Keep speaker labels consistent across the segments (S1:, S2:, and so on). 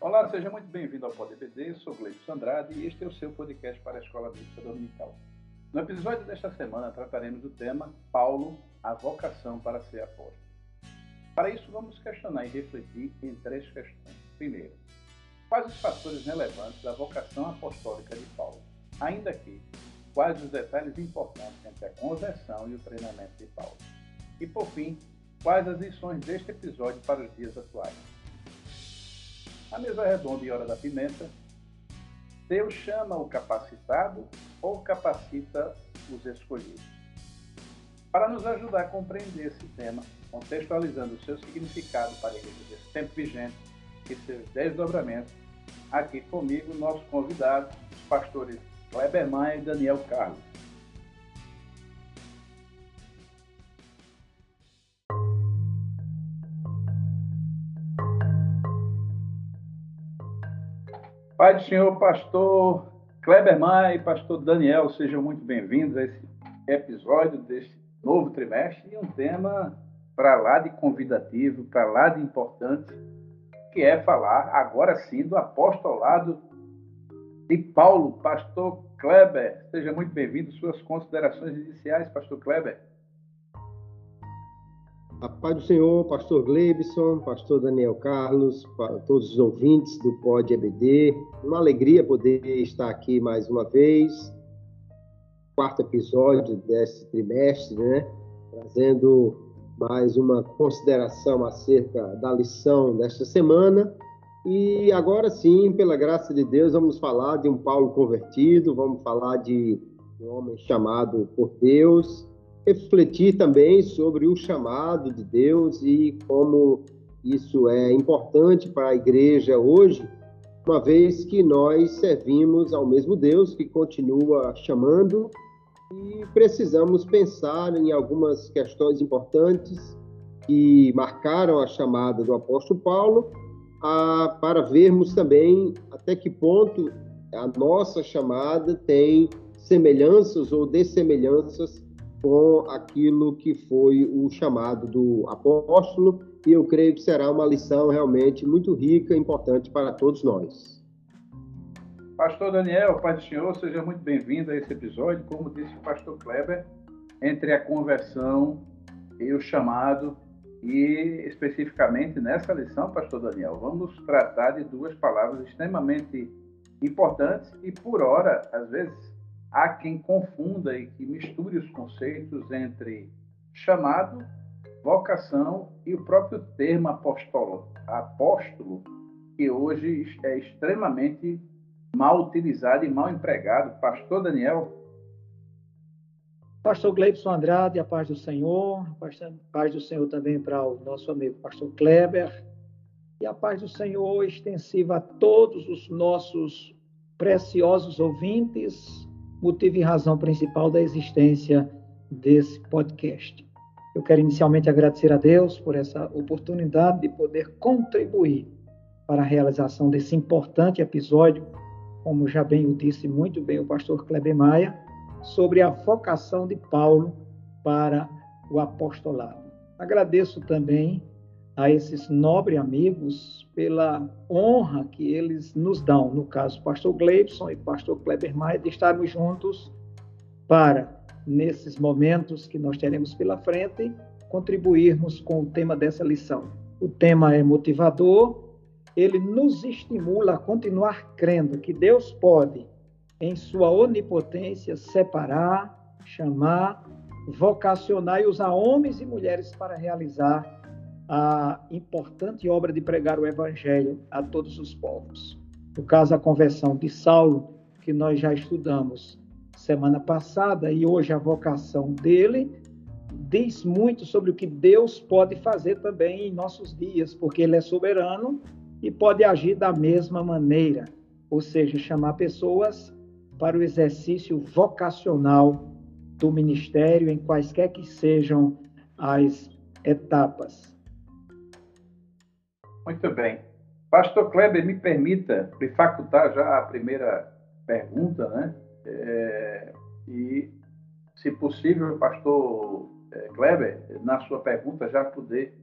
S1: Olá, seja muito bem-vindo ao PodBD. Sou Gleison Andrade e este é o seu podcast para a Escola Bíblica Dominical. No episódio desta semana trataremos do tema Paulo, a vocação para ser apóstolo. Para isso, vamos questionar e refletir em três questões. Primeiro, quais os fatores relevantes da vocação apostólica de Paulo? Ainda que, quais os detalhes importantes entre a conversão e o treinamento de Paulo? E, por fim, quais as lições deste episódio para os dias atuais? A mesa redonda e hora da pimenta, Deus chama o capacitado ou capacita os escolhidos? Para nos ajudar a compreender esse tema, contextualizando o seu significado para a igreja desse tempo vigente e seus desdobramentos, aqui comigo nosso convidado, os pastores Kleber Maia e Daniel Carlos. Pai do Senhor, pastor Kleber Maia e pastor Daniel, sejam muito bem-vindos a esse episódio deste novo trimestre e um tema para lá de convidativo, para lá de importante, que é falar agora sim do apostolado de Paulo. Pastor Kleber, seja muito bem-vindo. Suas considerações iniciais, pastor Kleber.
S2: A paz do Senhor, pastor Gleibson, pastor Daniel Carlos, todos os ouvintes do Pod EBD. Uma alegria poder estar aqui mais uma vez. Quarto episódio desse trimestre, né? Trazendo mais uma consideração acerca da lição desta semana. E agora sim, pela graça de Deus, vamos falar de um Paulo convertido, vamos falar de um homem chamado por Deus, refletir também sobre o chamado de Deus e como isso é importante para a igreja hoje, uma vez que nós servimos ao mesmo Deus que continua chamando e precisamos pensar em algumas questões importantes que marcaram a chamada do apóstolo Paulo, a, para vermos também até que ponto a nossa chamada tem semelhanças ou dessemelhanças com aquilo que foi o chamado do apóstolo, e eu creio que será uma lição realmente muito rica e importante para todos nós.
S1: Pastor Daniel, Pai do Senhor, seja muito bem-vindo a esse episódio. Como disse o pastor Kleber, entre a conversão e o chamado, e especificamente nessa lição, pastor Daniel, vamos tratar de duas palavras extremamente importantes e, por hora, às vezes, há quem confunda e que misture os conceitos entre chamado, vocação e o próprio termo apóstolo, apóstolo que hoje é extremamente mal utilizado e mal empregado. Pastor Daniel.
S3: Pastor Gleibson Andrade, a paz do Senhor, a paz do Senhor também para o nosso amigo pastor Kleber, e a paz do Senhor extensiva a todos os nossos preciosos ouvintes, motivo e razão principal da existência desse podcast. Eu quero inicialmente agradecer a Deus por essa oportunidade de poder contribuir para a realização desse importante episódio como já bem o disse muito bem o pastor Kleber Maia, sobre a vocação de Paulo para o apostolado. Agradeço também a esses nobres amigos pela honra que eles nos dão, no caso, pastor Gleibson e pastor Kleber Maia, de estarmos juntos para, nesses momentos que nós teremos pela frente, contribuirmos com o tema dessa lição. O tema é motivador, ele nos estimula a continuar crendo que Deus pode, em sua onipotência, separar, chamar, vocacionar e usar homens e mulheres para realizar a importante obra de pregar o evangelho a todos os povos. No caso, a conversão de Saulo, que nós já estudamos semana passada, e hoje a vocação dele, diz muito sobre o que Deus pode fazer também em nossos dias, porque ele é soberano e pode agir da mesma maneira, ou seja, chamar pessoas para o exercício vocacional do ministério em quaisquer que sejam as etapas.
S1: Muito bem. Pastor Kleber, me permita me facultar já a primeira pergunta, né? É, e, se possível, pastor é, Kleber, na sua pergunta já poder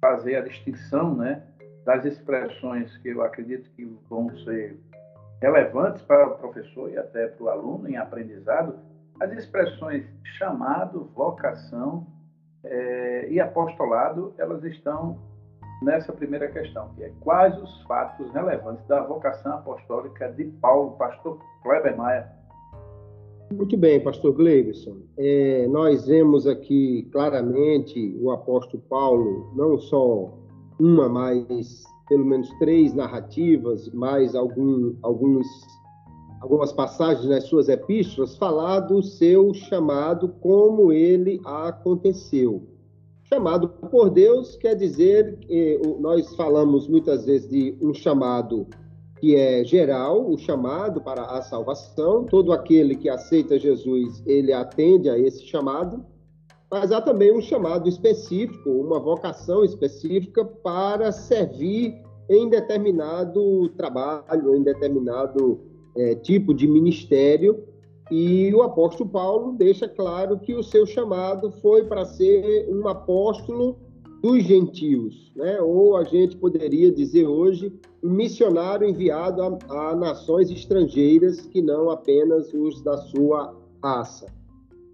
S1: fazer a distinção, né? das expressões que eu acredito que vão ser relevantes para o professor e até para o aluno em aprendizado, as expressões chamado, vocação é, e apostolado, elas estão nessa primeira questão, que é quais os fatos relevantes da vocação apostólica de Paulo, pastor Kleber Maia.
S2: Muito bem, pastor Gleibson. É, nós vemos aqui claramente o apóstolo Paulo, não só uma, mas pelo menos três narrativas, mais algum, alguns, algumas passagens nas suas epístolas, falar do seu chamado, como ele aconteceu chamado por Deus quer dizer, nós falamos muitas vezes de um chamado que é geral, o chamado para a salvação. Todo aquele que aceita Jesus, ele atende a esse chamado. Mas há também um chamado específico, uma vocação específica para servir em determinado trabalho, em determinado é, tipo de ministério e o apóstolo Paulo deixa claro que o seu chamado foi para ser um apóstolo dos gentios, né? ou a gente poderia dizer hoje, um missionário enviado a, a nações estrangeiras que não apenas os da sua raça.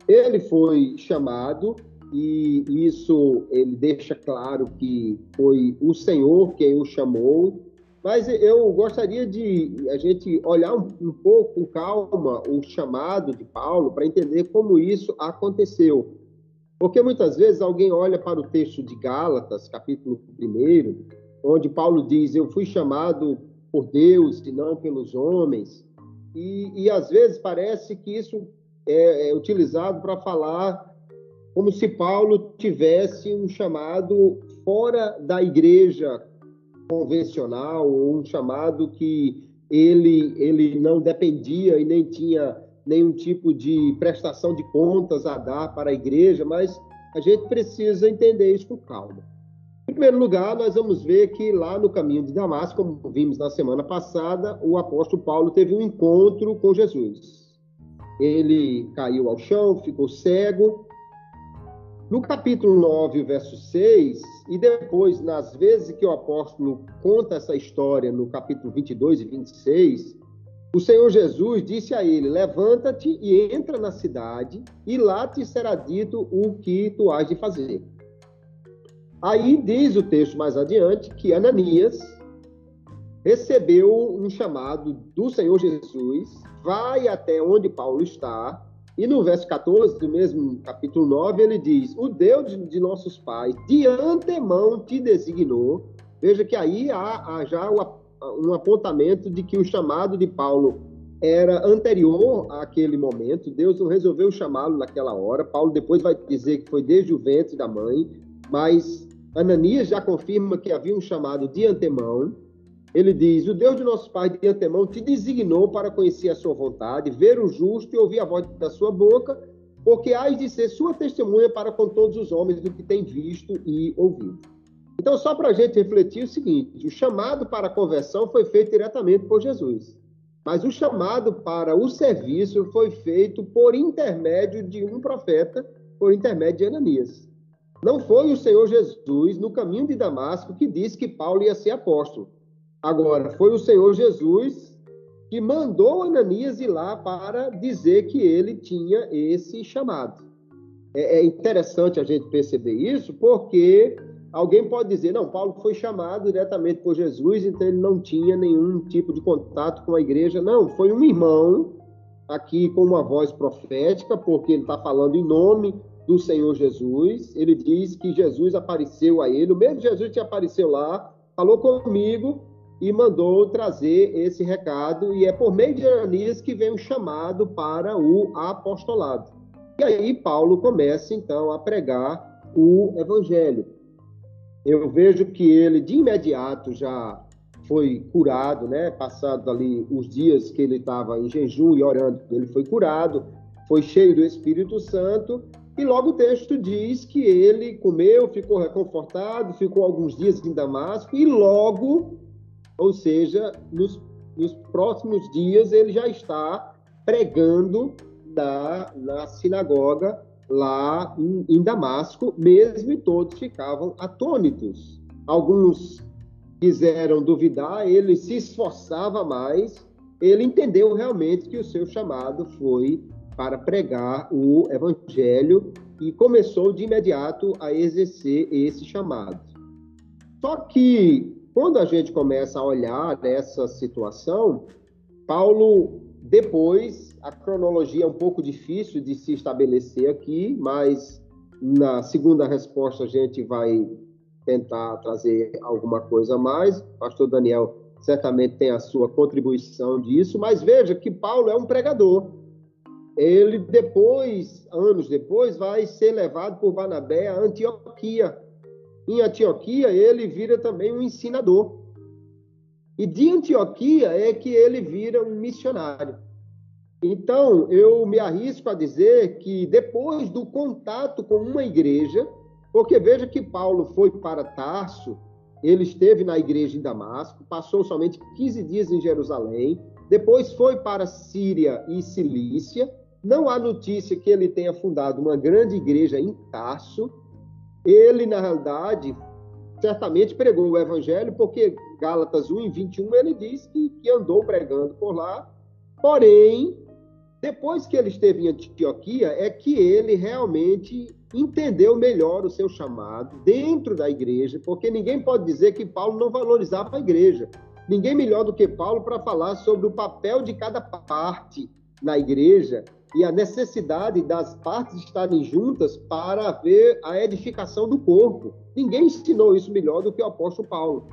S2: Ele foi chamado e isso ele deixa claro que foi o Senhor quem o chamou mas eu gostaria de a gente olhar um, um pouco com calma o chamado de Paulo para entender como isso aconteceu. Porque muitas vezes alguém olha para o texto de Gálatas, capítulo 1, onde Paulo diz: Eu fui chamado por Deus e não pelos homens. E, e às vezes parece que isso é, é utilizado para falar como se Paulo tivesse um chamado fora da igreja convencional ou um chamado que ele, ele não dependia e nem tinha nenhum tipo de prestação de contas a dar para a igreja, mas a gente precisa entender isso com calma. Em primeiro lugar, nós vamos ver que lá no caminho de Damasco, como vimos na semana passada, o apóstolo Paulo teve um encontro com Jesus. Ele caiu ao chão, ficou cego, no capítulo 9, verso 6, e depois, nas vezes que o apóstolo conta essa história, no capítulo 22 e 26, o Senhor Jesus disse a ele: Levanta-te e entra na cidade, e lá te será dito o que tu has de fazer. Aí diz o texto mais adiante que Ananias recebeu um chamado do Senhor Jesus, vai até onde Paulo está, e no verso 14 do mesmo capítulo 9, ele diz: O Deus de nossos pais de antemão te designou. Veja que aí há, há já um apontamento de que o chamado de Paulo era anterior àquele momento. Deus não resolveu chamá-lo naquela hora. Paulo depois vai dizer que foi desde o ventre da mãe, mas Ananias já confirma que havia um chamado de antemão. Ele diz: O Deus de nossos pais de antemão te designou para conhecer a sua vontade, ver o justo e ouvir a voz da sua boca, porque hás de ser sua testemunha para com todos os homens do que tem visto e ouvido. Então, só para a gente refletir o seguinte: o chamado para a conversão foi feito diretamente por Jesus, mas o chamado para o serviço foi feito por intermédio de um profeta, por intermédio de Ananias. Não foi o Senhor Jesus, no caminho de Damasco, que disse que Paulo ia ser apóstolo. Agora, foi o Senhor Jesus que mandou Ananias ir lá para dizer que ele tinha esse chamado. É, é interessante a gente perceber isso, porque alguém pode dizer, não, Paulo foi chamado diretamente por Jesus, então ele não tinha nenhum tipo de contato com a igreja. Não, foi um irmão aqui com uma voz profética, porque ele está falando em nome do Senhor Jesus. Ele diz que Jesus apareceu a ele, o mesmo Jesus que apareceu lá, falou comigo e mandou trazer esse recado, e é por meio de Ananias que vem o chamado para o apostolado. E aí Paulo começa então a pregar o evangelho. Eu vejo que ele de imediato já foi curado, né? Passado ali os dias que ele estava em jejum e orando, ele foi curado, foi cheio do Espírito Santo, e logo o texto diz que ele comeu, ficou reconfortado, ficou alguns dias em Damasco e logo ou seja, nos, nos próximos dias ele já está pregando na, na sinagoga lá em, em, Damasco, mesmo e todos ficavam atônitos. Alguns quiseram duvidar, ele se esforçava mais, ele entendeu realmente que o seu chamado foi para pregar o evangelho e começou de imediato a exercer esse chamado. Só que quando a gente começa a olhar essa situação, Paulo depois, a cronologia é um pouco difícil de se estabelecer aqui, mas na segunda resposta a gente vai tentar trazer alguma coisa a mais. O pastor Daniel certamente tem a sua contribuição disso, mas veja que Paulo é um pregador. Ele depois, anos depois, vai ser levado por Barnabé a Antioquia. Em Antioquia, ele vira também um ensinador. E de Antioquia é que ele vira um missionário. Então, eu me arrisco a dizer que depois do contato com uma igreja, porque veja que Paulo foi para Tarso, ele esteve na igreja em Damasco, passou somente 15 dias em Jerusalém, depois foi para Síria e Cilícia. Não há notícia que ele tenha fundado uma grande igreja em Tarso. Ele, na realidade, certamente pregou o evangelho, porque Gálatas 1 e 21 ele diz que, que andou pregando por lá. Porém, depois que ele esteve em Antioquia, é que ele realmente entendeu melhor o seu chamado dentro da igreja, porque ninguém pode dizer que Paulo não valorizava a igreja. Ninguém melhor do que Paulo para falar sobre o papel de cada parte na igreja e a necessidade das partes estarem juntas para haver a edificação do corpo. Ninguém ensinou isso melhor do que o apóstolo Paulo.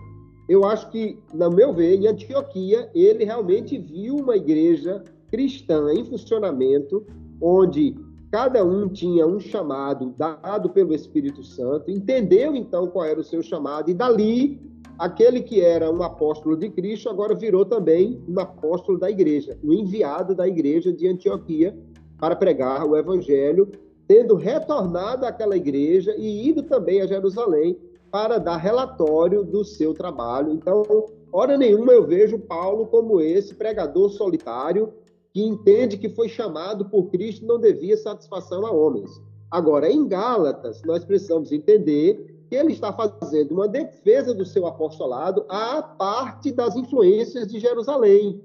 S2: Eu acho que, no meu ver, em Antioquia, ele realmente viu uma igreja cristã em funcionamento, onde Cada um tinha um chamado dado pelo Espírito Santo, entendeu então qual era o seu chamado, e dali, aquele que era um apóstolo de Cristo agora virou também um apóstolo da igreja, um enviado da igreja de Antioquia para pregar o evangelho, tendo retornado àquela igreja e ido também a Jerusalém para dar relatório do seu trabalho. Então, hora nenhuma eu vejo Paulo como esse pregador solitário que entende que foi chamado por Cristo não devia satisfação a homens. Agora, em Gálatas, nós precisamos entender que ele está fazendo uma defesa do seu apostolado à parte das influências de Jerusalém,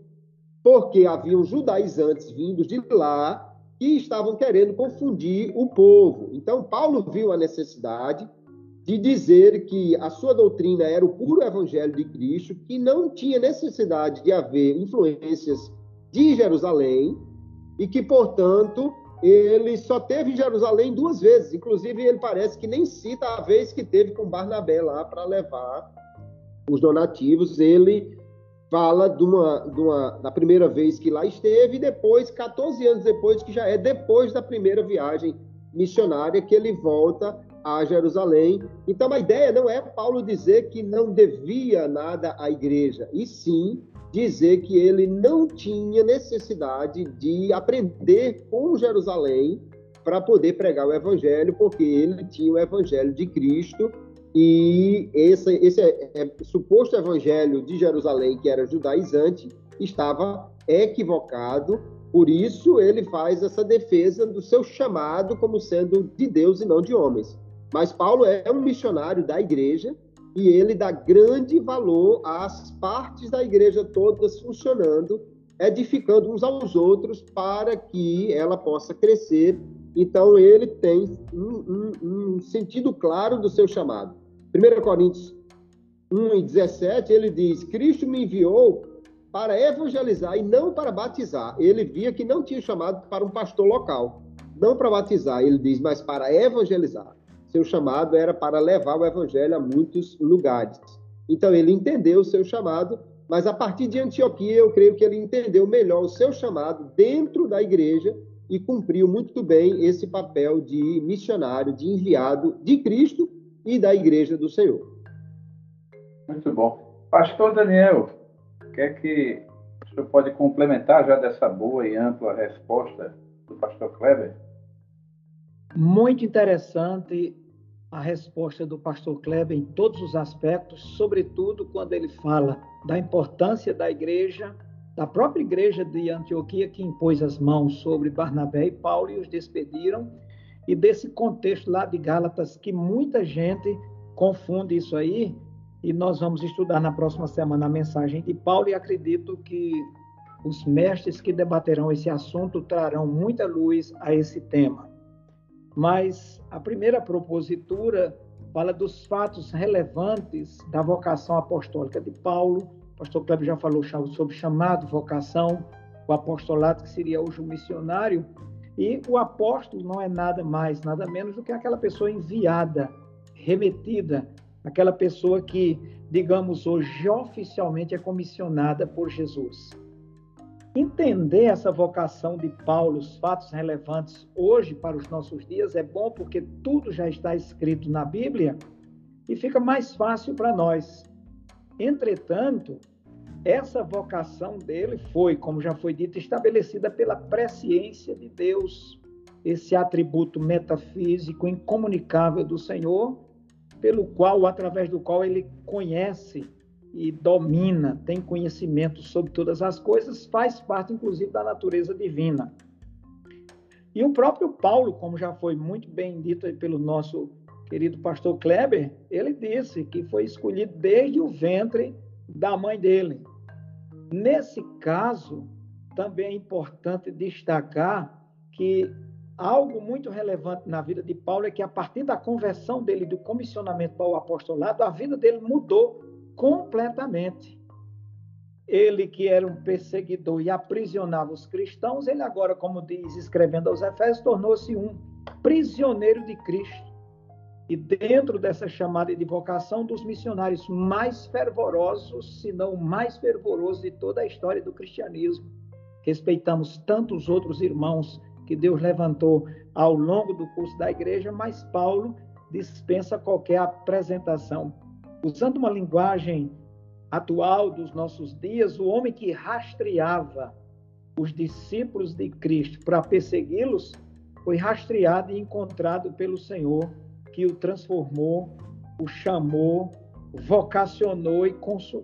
S2: porque haviam judaizantes vindos de lá que estavam querendo confundir o povo. Então, Paulo viu a necessidade de dizer que a sua doutrina era o puro evangelho de Cristo, que não tinha necessidade de haver influências de Jerusalém e que, portanto, ele só teve em Jerusalém duas vezes. Inclusive, ele parece que nem cita a vez que teve com Barnabé lá para levar os donativos. Ele fala de uma, de uma, da primeira vez que lá esteve e depois, 14 anos depois, que já é depois da primeira viagem missionária, que ele volta a Jerusalém. Então, a ideia não é Paulo dizer que não devia nada à igreja, e sim dizer que ele não tinha necessidade de aprender com Jerusalém para poder pregar o evangelho, porque ele tinha o evangelho de Cristo e esse, esse é, é, suposto evangelho de Jerusalém, que era judaizante, estava equivocado. Por isso, ele faz essa defesa do seu chamado como sendo de Deus e não de homens. Mas Paulo é um missionário da igreja e ele dá grande valor às partes da igreja todas funcionando, edificando uns aos outros para que ela possa crescer. Então, ele tem um, um, um sentido claro do seu chamado. 1 Coríntios 1 e 17, ele diz: Cristo me enviou para evangelizar e não para batizar. Ele via que não tinha chamado para um pastor local, não para batizar, ele diz, mas para evangelizar seu chamado era para levar o evangelho a muitos lugares. Então ele entendeu o seu chamado, mas a partir de Antioquia eu creio que ele entendeu melhor o seu chamado dentro da igreja e cumpriu muito bem esse papel de missionário, de enviado de Cristo e da igreja do Senhor.
S1: Muito bom. Pastor Daniel, o que é que o senhor pode complementar já dessa boa e ampla resposta do pastor Kleber?
S3: Muito interessante a resposta do pastor Kleber em todos os aspectos, sobretudo quando ele fala da importância da igreja, da própria igreja de Antioquia, que impôs as mãos sobre Barnabé e Paulo e os despediram, e desse contexto lá de Gálatas, que muita gente confunde isso aí e nós vamos estudar na próxima semana a mensagem de Paulo e acredito que os mestres que debaterão esse assunto trarão muita luz a esse tema. Mas a primeira propositura fala dos fatos relevantes da vocação apostólica de Paulo. O pastor Kleber já falou sobre chamado, vocação, o apostolado, que seria hoje o missionário. E o apóstolo não é nada mais, nada menos do que aquela pessoa enviada, remetida, aquela pessoa que, digamos hoje, oficialmente é comissionada por Jesus. Entender essa vocação de Paulo, os fatos relevantes hoje para os nossos dias, é bom porque tudo já está escrito na Bíblia e fica mais fácil para nós. Entretanto, essa vocação dele foi, como já foi dito, estabelecida pela presciência de Deus, esse atributo metafísico incomunicável do Senhor, pelo qual, através do qual ele conhece e domina, tem conhecimento sobre todas as coisas, faz parte, inclusive, da natureza divina. E o próprio Paulo, como já foi muito bem dito pelo nosso querido pastor Kleber, ele disse que foi escolhido desde o ventre da mãe dele. Nesse caso, também é importante destacar que algo muito relevante na vida de Paulo é que, a partir da conversão dele, do comissionamento para o apostolado, a vida dele mudou completamente. Ele, que era um perseguidor e aprisionava os cristãos, ele agora, como diz escrevendo aos Efésios, tornou-se um prisioneiro de Cristo e dentro dessa chamada de vocação dos missionários mais fervorosos, se não o mais fervoroso de toda a história do cristianismo. Respeitamos tantos outros irmãos que Deus levantou ao longo do curso da igreja, mas Paulo dispensa qualquer apresentação. Usando uma linguagem atual dos nossos dias, o homem que rastreava os discípulos de Cristo para persegui-los foi rastreado e encontrado pelo Senhor que o transformou, o chamou, vocacionou e,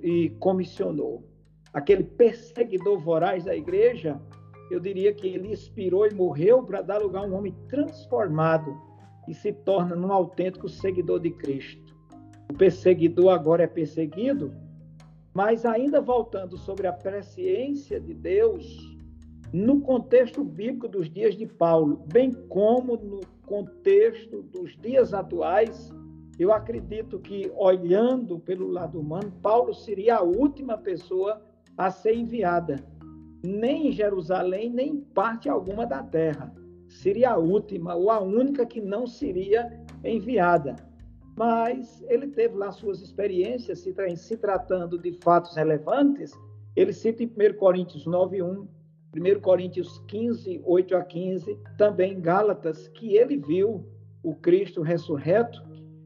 S3: e comissionou. Aquele perseguidor voraz da igreja, eu diria que ele inspirou e morreu para dar lugar a um homem transformado e se torna um autêntico seguidor de Cristo. O perseguidor agora é perseguido, mas ainda voltando sobre a presciência de Deus, no contexto bíblico dos dias de Paulo, bem como no contexto dos dias atuais, eu acredito que, olhando pelo lado humano, Paulo seria a última pessoa a ser enviada. Nem em Jerusalém, nem em parte alguma da terra. Seria a última ou a única que não seria enviada. Mas ele teve lá suas experiências, se, se tratando de fatos relevantes. Ele cita em 1 Coríntios 9, 1, 1 Coríntios 15, 8 a 15, também Gálatas, que ele viu o Cristo ressurreto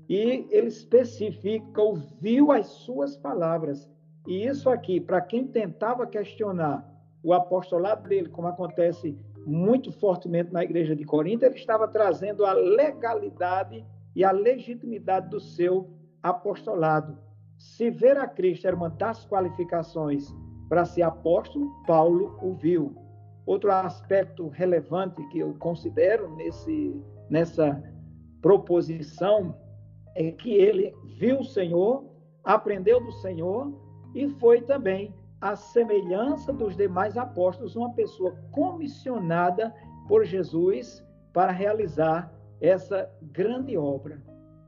S3: e ele especifica, ouviu as suas palavras. E isso aqui, para quem tentava questionar o apostolado dele, como acontece muito fortemente na igreja de Corinto, ele estava trazendo a legalidade e a legitimidade do seu apostolado. Se ver a Cristo era uma das qualificações para ser apóstolo, Paulo o viu. Outro aspecto relevante que eu considero nesse, nessa proposição é que ele viu o Senhor, aprendeu do Senhor e foi também, à semelhança dos demais apóstolos, uma pessoa comissionada por Jesus para realizar essa grande obra.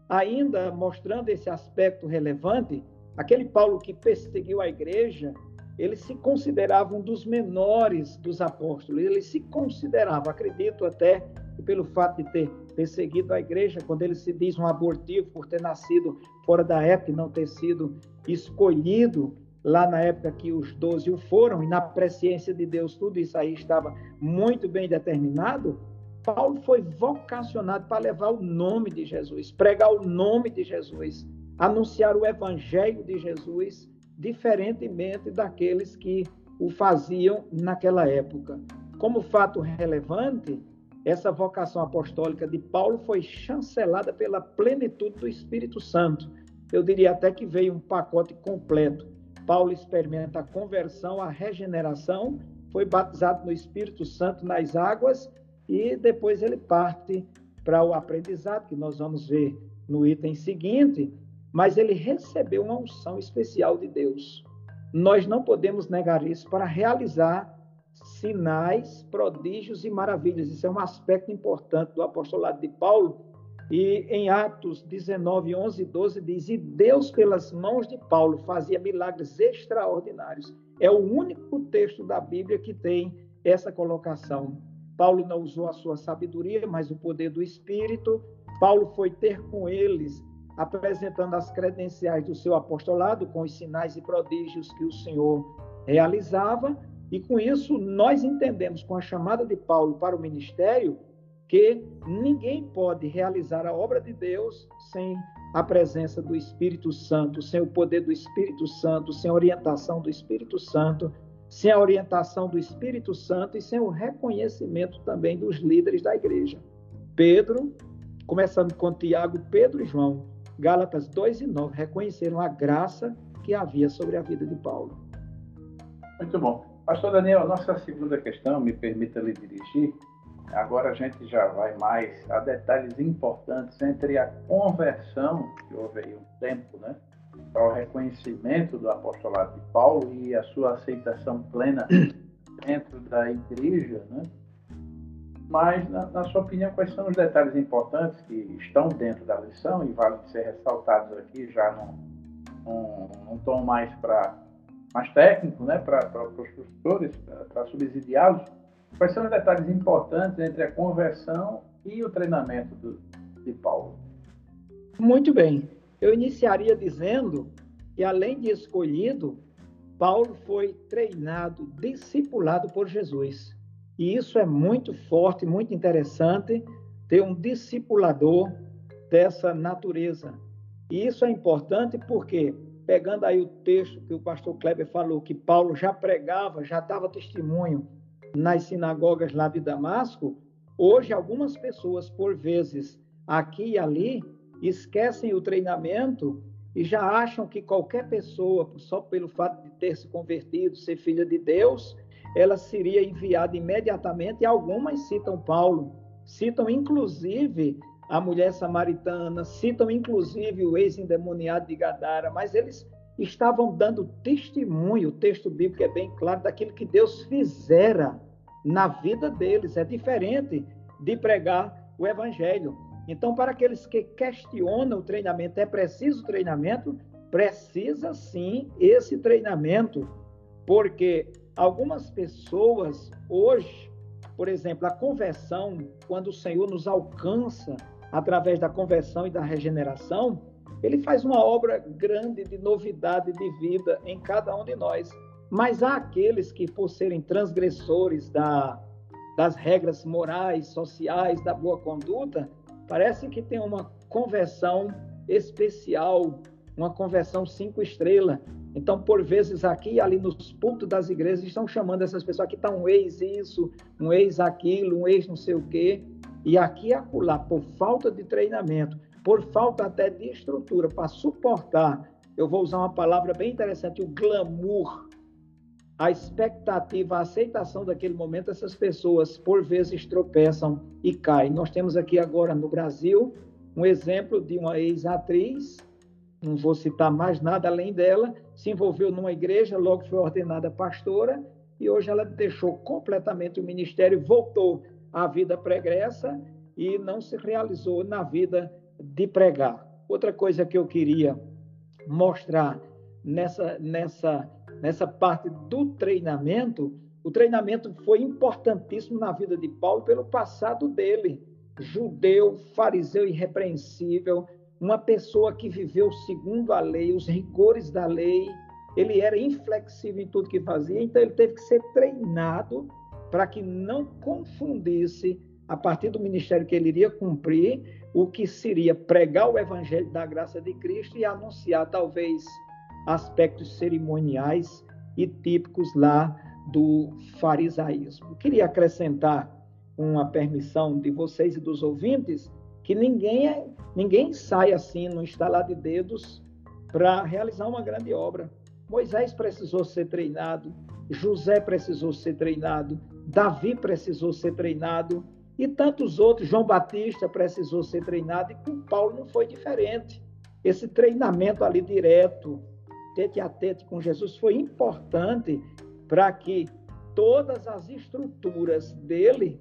S3: Ainda mostrando esse aspecto relevante, aquele Paulo que perseguiu a igreja, ele se considerava um dos menores dos apóstolos. Ele se considerava, acredito até, pelo fato de ter perseguido a igreja, quando ele se diz um abortivo por ter nascido fora da época e não ter sido escolhido lá na época que os doze o foram, e na presciência de Deus tudo isso aí estava muito bem determinado, Paulo foi vocacionado para levar o nome de Jesus, pregar o nome de Jesus, anunciar o evangelho de Jesus diferentemente daqueles que o faziam naquela época. Como fato relevante, essa vocação apostólica de Paulo foi chancelada pela plenitude do Espírito Santo. Eu diria até que veio um pacote completo. Paulo experimenta a conversão, a regeneração, foi batizado no Espírito Santo nas águas e depois ele parte para o aprendizado, que nós vamos ver no item seguinte, mas ele recebeu uma unção especial de Deus. Nós não podemos negar isso para realizar sinais, prodígios e maravilhas. Isso é um aspecto importante do apostolado de Paulo. E em Atos 19, 11 e 12 diz: E Deus, pelas mãos de Paulo, fazia milagres extraordinários. É o único texto da Bíblia que tem essa colocação. Paulo não usou a sua sabedoria, mas o poder do Espírito. Paulo foi ter com eles, apresentando as credenciais do seu apostolado, com os sinais e prodígios que o Senhor realizava, e com isso, nós entendemos, com a chamada de Paulo para o ministério, que ninguém pode realizar a obra de Deus sem a presença do Espírito Santo, sem o poder do Espírito Santo, sem a orientação do Espírito Santo, sem a orientação do Espírito Santo e sem o reconhecimento também dos líderes da igreja. Pedro, começando com Tiago, Pedro e João, Gálatas 2 e 9, reconheceram a graça que havia sobre a vida de Paulo.
S1: Muito bom. Pastor Daniel, nossa segunda questão, me permita lhe dirigir. Agora a gente já vai mais a detalhes importantes entre a conversão, que houve aí um tempo, né? Para o reconhecimento do apostolado de Paulo e a sua aceitação plena dentro da igreja, né? Mas, na, na, sua opinião, quais são os detalhes importantes que estão dentro da lição e valem ser ressaltados aqui já num, num, num tom mais para mais técnico, né, para os professores, para subsidiá-los, quais são os detalhes importantes entre a conversão e o treinamento do, de Paulo?
S3: Muito bem. Eu iniciaria dizendo que, além de escolhido, Paulo foi treinado, discipulado por Jesus. E isso é muito forte, muito interessante, ter um discipulador dessa natureza. E isso é importante porque pegando aí o texto que o pastor Kleber falou, que Paulo já pregava, já dava testemunho nas sinagogas lá de Damasco, hoje algumas pessoas, por vezes, aqui e ali, esquecem o treinamento e já acham que qualquer pessoa, só pelo fato de ter se convertido, ser filha de Deus, ela seria enviada imediatamente, e algumas citam Paulo, citam inclusive a mulher samaritana, citam inclusive o ex-endemoniado de Gadara, mas eles estavam dando testemunho, o texto bíblico é bem claro, daquilo que Deus fizera na vida deles. É diferente de pregar o evangelho. Então, para aqueles que questionam o treinamento, é preciso treinamento? Precisa sim esse treinamento, porque algumas pessoas hoje, por exemplo, a conversão, quando o Senhor nos alcança através da conversão e da regeneração, ele faz uma obra grande de novidade de vida em cada um de nós. Mas há aqueles que, por serem transgressores da, das regras morais, sociais, da boa conduta, parece que tem uma conversão especial, uma conversão cinco estrelas. Então, por vezes, aqui e ali nos púlpitos das igrejas, estão chamando essas pessoas, aqui está um ex isso, um ex aquilo, um ex não sei o quê. E aqui e acolá, por falta de treinamento, por falta até de estrutura para suportar, eu vou usar uma palavra bem interessante, o glamour, a expectativa, a aceitação daquele momento, essas pessoas por vezes tropeçam e caem. Nós temos aqui agora no Brasil um exemplo de uma ex-atriz, não vou citar mais nada além dela, se envolveu numa igreja, logo foi ordenada pastora e hoje ela deixou completamente o ministério, voltou a vida pregressa e não se realizou na vida de pregar. Outra coisa que eu queria mostrar nessa, nessa, nessa parte do treinamento, o treinamento foi importantíssimo na vida de Paulo pelo passado dele. Judeu, fariseu irrepreensível, uma pessoa que viveu segundo a lei, os rigores da lei, ele era inflexível em tudo que fazia, então ele teve que ser treinado para que não confundisse, a partir do ministério que ele iria cumprir, o que seria pregar o evangelho da graça de Cristo e anunciar talvez aspectos cerimoniais e típicos lá do farisaísmo. queria acrescentar uma permissão de vocês e dos ouvintes que ninguém é, ninguém sai assim no instalar de dedos para realizar uma grande obra. Moisés precisou ser treinado, José precisou ser treinado, Davi precisou ser treinado e tantos outros, João Batista precisou ser treinado e com Paulo não foi diferente. esse treinamento ali direto, tete a tete com Jesus, foi importante para que todas as estruturas dele,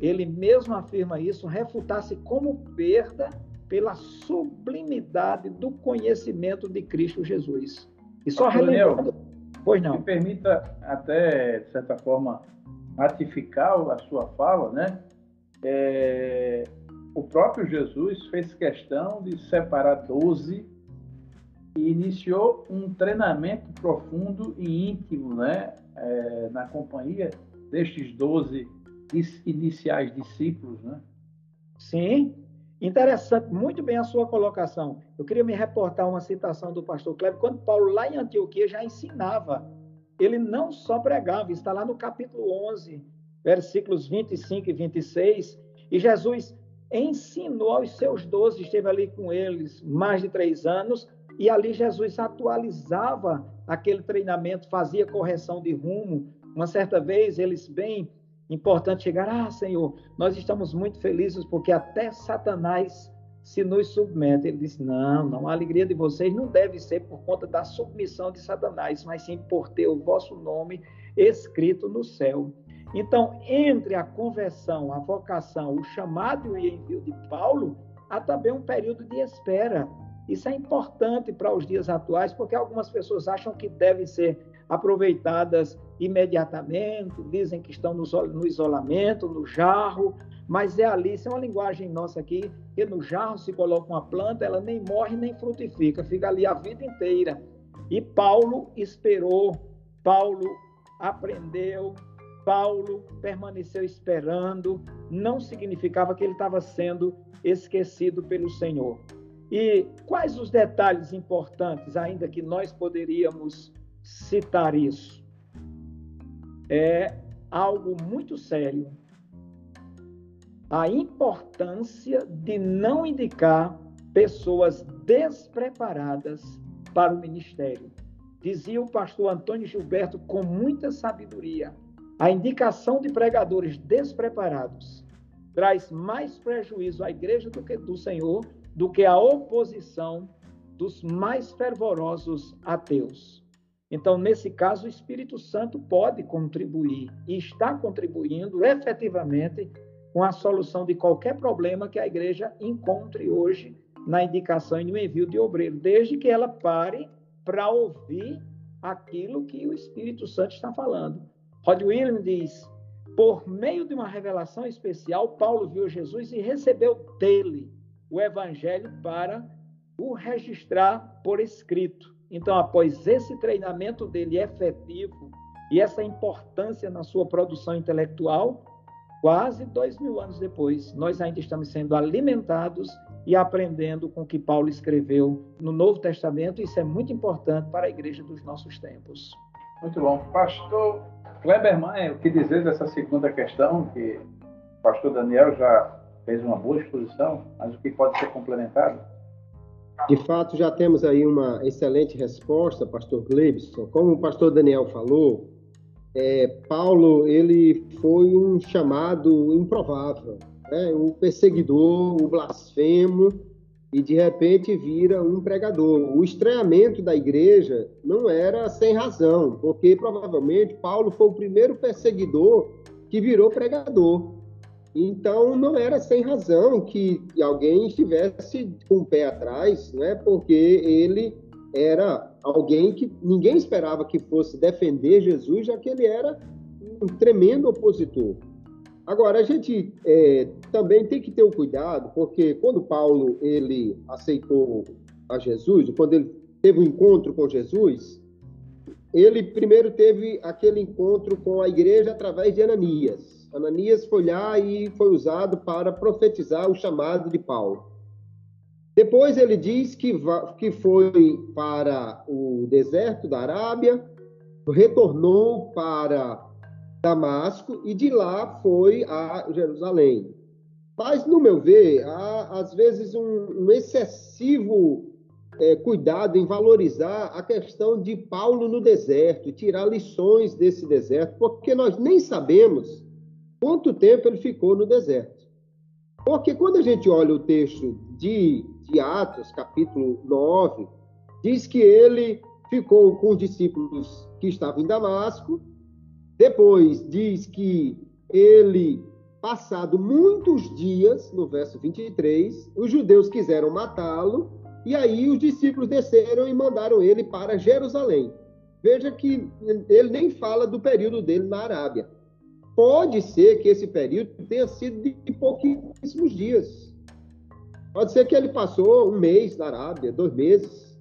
S3: ele mesmo afirma isso, refutasse como perda pela sublimidade do conhecimento de Cristo Jesus.
S1: E só relembrando... Pois não. Me permita até, de certa forma, ratificar a sua fala, né? É, o próprio Jesus fez questão de separar doze e iniciou um treinamento profundo e íntimo, né? É, na companhia destes doze iniciais discípulos, né?
S3: Sim, interessante, muito bem a sua colocação. Eu queria me reportar uma citação do pastor Kleber, quando Paulo lá em Antioquia já ensinava ele não só pregava, está lá no capítulo 11, versículos 25 e 26, e Jesus ensinou aos seus doze, esteve ali com eles mais de três anos, e ali Jesus atualizava aquele treinamento, fazia correção de rumo. Uma certa vez, eles bem importante chegar, ah, Senhor, nós estamos muito felizes porque até Satanás se nos submete. Ele disse: Não, não, a alegria de vocês não deve ser por conta da submissão de Satanás, mas sim por ter o vosso nome escrito no céu. Então, entre a conversão, a vocação, o chamado e envio de Paulo, há também um período de espera. Isso é importante para os dias atuais, porque algumas pessoas acham que devem ser aproveitadas imediatamente, dizem que estão no isolamento, no jarro, mas é ali, isso é uma linguagem nossa aqui, que no jarro se coloca uma planta, ela nem morre nem frutifica, fica ali a vida inteira. E Paulo esperou, Paulo aprendeu, Paulo permaneceu esperando, não significava que ele estava sendo esquecido pelo Senhor. E quais os detalhes importantes, ainda que nós poderíamos citar isso? É algo muito sério a importância de não indicar pessoas despreparadas para o ministério. Dizia o pastor Antônio Gilberto com muita sabedoria: a indicação de pregadores despreparados traz mais prejuízo à igreja do, que, do Senhor do que a oposição dos mais fervorosos ateus. Então, nesse caso, o Espírito Santo pode contribuir e está contribuindo efetivamente com a solução de qualquer problema que a igreja encontre hoje na indicação e no envio de obreiro, desde que ela pare para ouvir aquilo que o Espírito Santo está falando. Rod William diz: por meio de uma revelação especial, Paulo viu Jesus e recebeu dele o evangelho para o registrar por escrito. Então, após esse treinamento dele efetivo e essa importância na sua produção intelectual, quase dois mil anos depois, nós ainda estamos sendo alimentados e aprendendo com o que Paulo escreveu no Novo Testamento. Isso é muito importante para a igreja dos nossos tempos.
S1: Muito bom. Pastor Kleber Maia, o que dizer dessa segunda questão, que o pastor Daniel já fez uma boa exposição, mas o que pode ser complementado?
S2: De fato, já temos aí uma excelente resposta, pastor Glebson. Como o pastor Daniel falou, é, Paulo ele foi um chamado improvável, né? o perseguidor, o blasfemo, e de repente vira um pregador. O estranhamento da igreja não era sem razão, porque provavelmente Paulo foi o primeiro perseguidor que virou pregador. Então não era sem razão que alguém estivesse com o pé atrás, né? porque ele era alguém que ninguém esperava que fosse defender Jesus, já que ele era um tremendo opositor. Agora, a gente é, também tem que ter o um cuidado, porque quando Paulo ele aceitou a Jesus, quando ele teve um encontro com Jesus, ele primeiro teve aquele encontro com a igreja através de Ananias. Ananias foi lá e foi usado para profetizar o chamado de Paulo. Depois ele diz que, que foi para o deserto da Arábia, retornou para Damasco e de lá foi a Jerusalém. Mas, no meu ver, há às vezes um, um excessivo é, cuidado em valorizar a questão de Paulo no deserto tirar lições desse deserto, porque nós nem sabemos quanto tempo ele ficou no deserto. Porque quando a gente olha o texto de, de Atos, capítulo 9, diz que ele ficou com os discípulos que estavam em Damasco, depois diz que ele, passado muitos dias, no verso 23, os judeus quiseram matá-lo, e aí os discípulos desceram e mandaram ele para Jerusalém. Veja que ele nem fala do período dele na Arábia. Pode ser que esse período tenha sido de pouquíssimos dias. Pode ser que ele passou um mês na Arábia, dois meses.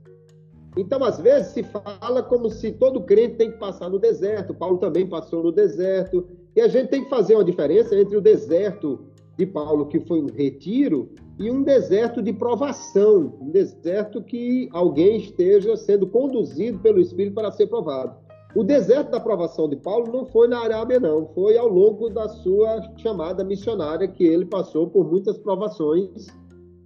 S2: Então, às vezes, se fala como se todo crente tem que passar no deserto. Paulo também passou no deserto. E a gente tem que fazer uma diferença entre o deserto de Paulo, que foi um retiro, e um deserto de provação, um deserto que alguém esteja sendo conduzido pelo Espírito para ser provado. O deserto da provação de Paulo não foi na Arábia, não, foi ao longo da sua chamada missionária que ele passou por muitas provações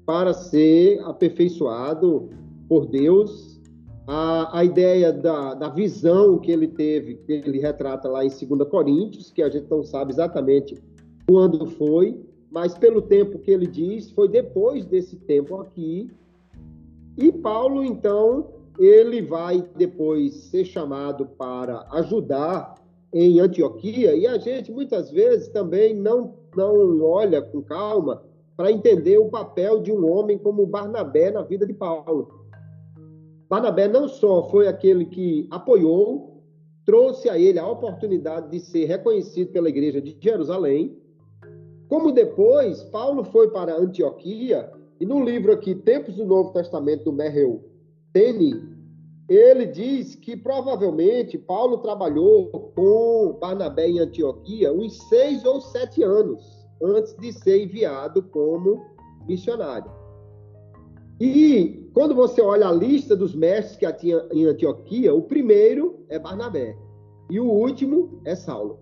S2: para ser aperfeiçoado por Deus. A, a ideia da, da visão que ele teve, que ele retrata lá em 2 Coríntios, que a gente não sabe exatamente quando foi, mas pelo tempo que ele diz, foi depois desse tempo aqui. E Paulo, então, ele vai depois ser chamado para ajudar em Antioquia, e a gente muitas vezes também não, não olha com calma para entender o papel de um homem como Barnabé na vida de Paulo. Barnabé não só foi aquele que apoiou, trouxe a ele a oportunidade de ser reconhecido pela igreja de Jerusalém, como depois Paulo foi para Antioquia, e no livro aqui, Tempos do Novo Testamento, do Merrell Tene, ele diz que provavelmente Paulo trabalhou com Barnabé em Antioquia uns seis ou sete anos antes de ser enviado como missionário. E quando você olha a lista dos mestres que tinha em Antioquia, o primeiro é Barnabé e o último é Saulo.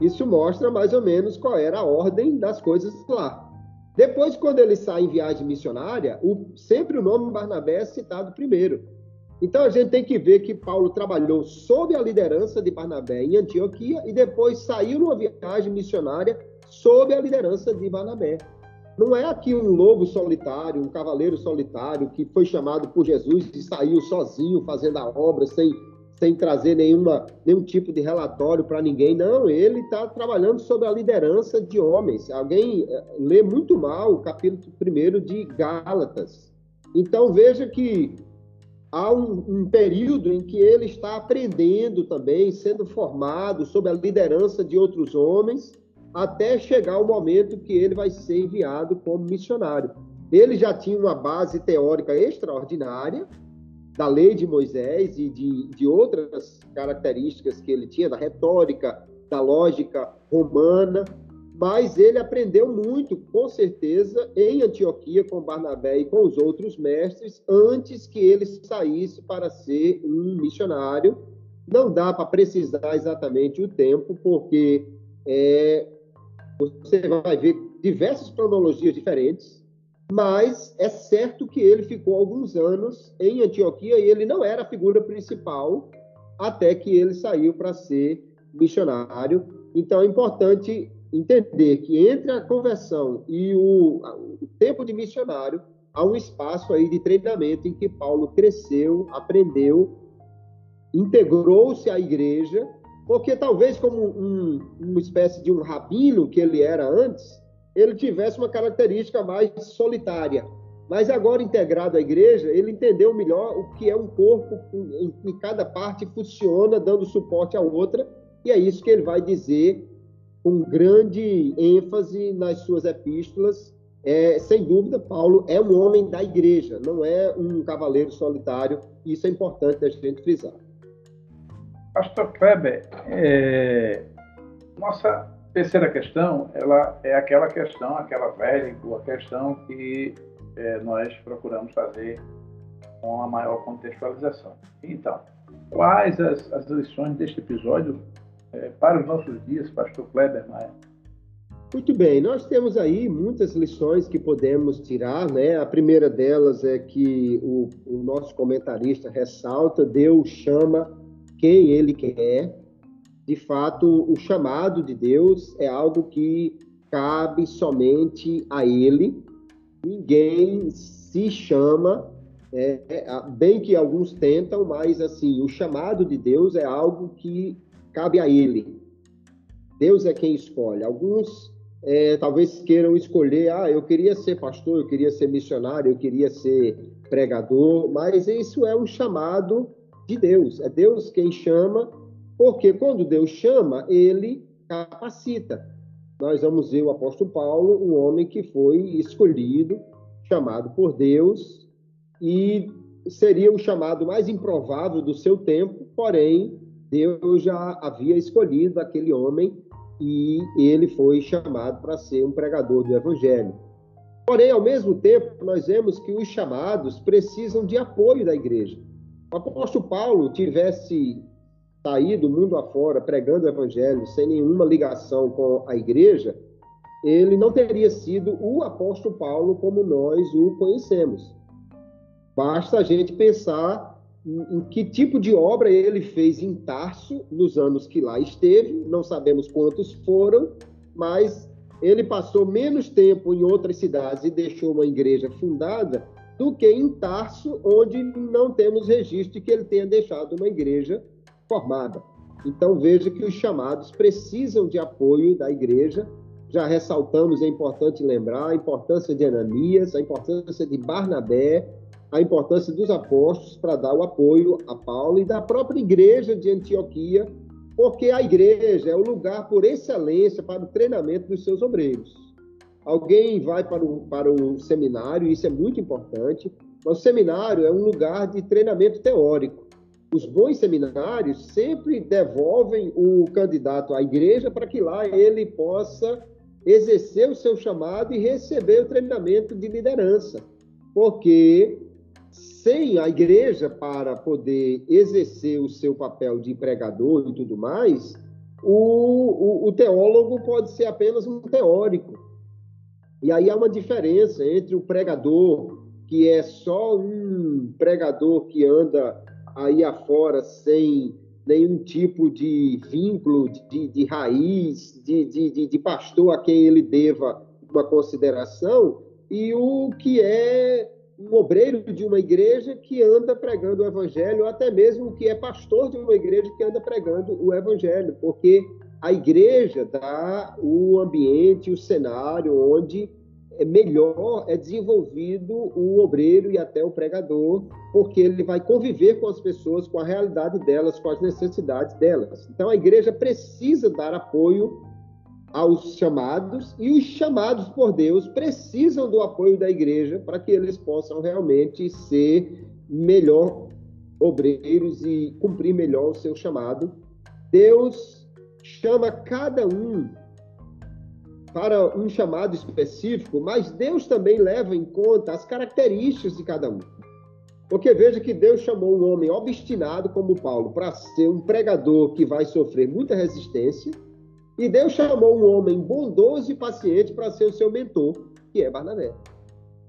S2: Isso mostra mais ou menos qual era a ordem das coisas lá. Depois, quando ele sai em viagem missionária, o, sempre o nome Barnabé é citado primeiro. Então, a gente tem que ver que Paulo trabalhou sob a liderança de Barnabé em Antioquia e depois saiu numa viagem missionária sob a liderança de Barnabé. Não é aqui um lobo solitário, um cavaleiro solitário que foi chamado por Jesus e saiu sozinho fazendo a obra sem sem trazer nenhuma, nenhum tipo de relatório para ninguém. Não, ele está trabalhando sob a liderança de homens. Alguém eh, lê muito mal o capítulo 1 de Gálatas. Então veja que há um, um, período em que ele está aprendendo também, sendo formado sob a liderança de outros homens, até chegar o momento que ele vai ser enviado como missionário. Ele já tinha uma base teórica extraordinária, da lei de Moisés e de, de outras características que ele tinha, da retórica, da lógica romana, mas ele aprendeu muito, com certeza, em Antioquia com Barnabé e com os outros mestres, antes que ele saísse para ser um missionário. Não dá para precisar exatamente o tempo, porque é, você vai ver diversas cronologias diferentes, mas é certo que ele ficou alguns anos em Antioquia e ele não era a figura principal até que ele saiu para ser missionário. Então é importante entender que entre a conversão e o, o tempo de missionário há um espaço aí de treinamento em que Paulo cresceu, aprendeu, integrou-se à igreja, porque talvez como um, uma espécie de um rabino que ele era antes, ele tivesse uma característica mais solitária. Mas agora integrado à igreja, ele entendeu melhor o que é um corpo em que cada parte funciona dando suporte à outra, e é isso que ele vai dizer com grande ênfase nas suas epístolas. É, sem dúvida, Paulo é um homem da igreja, não é um cavaleiro solitário, isso é importante a gente frisar.
S1: Pastor Kleber, é, nossa terceira questão, ela é aquela questão, aquela velha e boa questão que é, nós procuramos fazer com a maior contextualização. Então, quais as, as lições deste episódio é, para os nossos dias, Pastor Kleber Maia?
S2: Muito bem, nós temos aí muitas lições que podemos tirar, né? A primeira delas é que o, o nosso comentarista ressalta: Deus chama quem Ele quer, de fato, o chamado de Deus é algo que cabe somente a Ele. Ninguém se chama, é, é, bem que alguns tentam, mas assim, o chamado de Deus é algo que cabe a Ele. Deus é quem escolhe. Alguns é, talvez queiram escolher, ah, eu queria ser pastor, eu queria ser missionário, eu queria ser pregador, mas isso é um chamado de Deus. É Deus quem chama, porque quando Deus chama, ele capacita. Nós vamos ver o apóstolo Paulo, um homem que foi escolhido, chamado por Deus, e seria o chamado mais improvável do seu tempo, porém, Deus já havia escolhido aquele homem e ele foi chamado para ser um pregador do evangelho. Porém, ao mesmo tempo, nós vemos que os chamados precisam de apoio da igreja. O apóstolo Paulo tivesse saído mundo afora pregando o evangelho sem nenhuma ligação com a igreja, ele não teria sido o apóstolo Paulo como nós o conhecemos. Basta a gente pensar em que tipo de obra ele fez em Tarso nos anos que lá esteve, não sabemos quantos foram, mas ele passou menos tempo em outras cidades e deixou uma igreja fundada do que em Tarso, onde não temos registro de que ele tenha deixado uma igreja formada. Então veja que os chamados precisam de apoio da igreja. Já ressaltamos, é importante lembrar a importância de Ananias, a importância de Barnabé, a importância dos apóstolos para dar o apoio a Paulo e da própria igreja de Antioquia, porque a igreja é o lugar por excelência para o treinamento dos seus obreiros. Alguém vai para o, para o seminário, isso é muito importante, mas o seminário é um lugar de treinamento teórico. Os bons seminários sempre devolvem o candidato à igreja para que lá ele possa exercer o seu chamado e receber o treinamento de liderança. Porque sem a igreja para poder exercer o seu papel de pregador e tudo mais, o, o, o, teólogo pode ser apenas um teórico. E aí há uma diferença entre o pregador, que é só um pregador que anda aí afora sem nenhum tipo de vínculo, de, de raiz, de, de, de pastor a quem ele deva uma consideração, e o que é um obreiro de uma igreja que anda pregando o evangelho, ou até mesmo que é pastor de uma igreja que anda pregando o evangelho, porque a igreja dá o ambiente, o cenário onde melhor é desenvolvido o obreiro e até o pregador, porque ele vai conviver com as pessoas, com a realidade delas, com as necessidades delas. Então a igreja precisa dar apoio aos chamados e os chamados por Deus precisam do apoio da igreja para que eles possam realmente ser melhor obreiros e cumprir melhor o seu chamado. Deus chama cada um para um chamado específico, mas Deus também leva em conta as características de cada um. Porque veja que Deus chamou um homem obstinado como Paulo para ser um pregador que vai sofrer muita resistência e Deus chamou um homem bondoso e paciente para ser o seu mentor, que é Barnabé.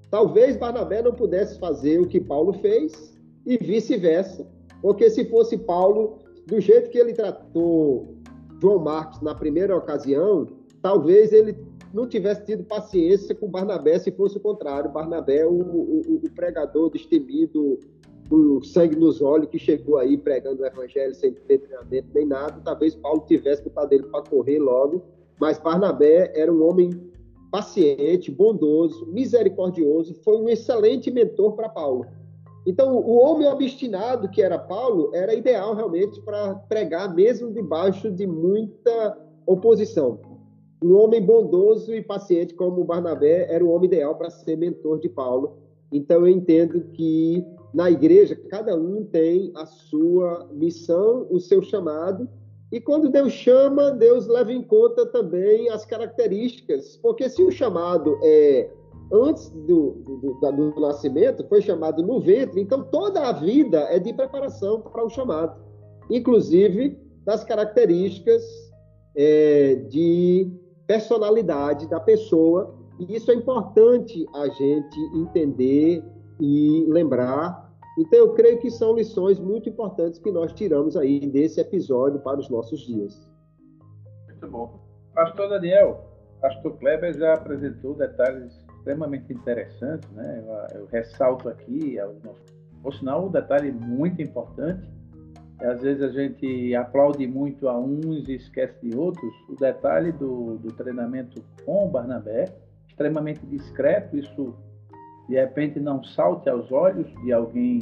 S2: Talvez Barnabé não pudesse fazer o que Paulo fez e vice-versa, porque se fosse Paulo, do jeito que ele tratou João Marcos na primeira ocasião, talvez ele não tivesse tido paciência com Barnabé se fosse o contrário. Barnabé, o, o, o pregador destemido com sangue nos olhos, que chegou aí pregando o evangelho sem ter treinamento nem nada. Talvez Paulo tivesse botado ele para correr logo, mas Barnabé era um homem paciente, bondoso, misericordioso, foi um excelente mentor para Paulo. Então, o homem obstinado que era Paulo era ideal realmente para pregar, mesmo debaixo de muita oposição. Um homem bondoso e paciente como Barnabé era o homem ideal para ser mentor de Paulo. Então, eu entendo que na igreja, cada um tem a sua missão, o seu chamado, e quando Deus chama, Deus leva em conta também as características, porque se o chamado é antes do, do, do, nascimento, foi chamado no ventre, então toda a vida é de preparação para o chamado, inclusive das características é, de personalidade da pessoa, e isso é importante a gente entender e lembrar. Então, eu creio que são lições muito importantes que nós tiramos aí desse episódio para os nossos dias.
S1: Muito bom. Pastor Daniel, pastor Kleber já apresentou detalhes extremamente interessantes, né? Eu, eu ressalto aqui, por sinal, um detalhe muito importante, às vezes a gente aplaude muito a uns e esquece de outros, o detalhe do, do treinamento com o Barnabé, extremamente discreto, isso de repente não salte aos olhos de alguém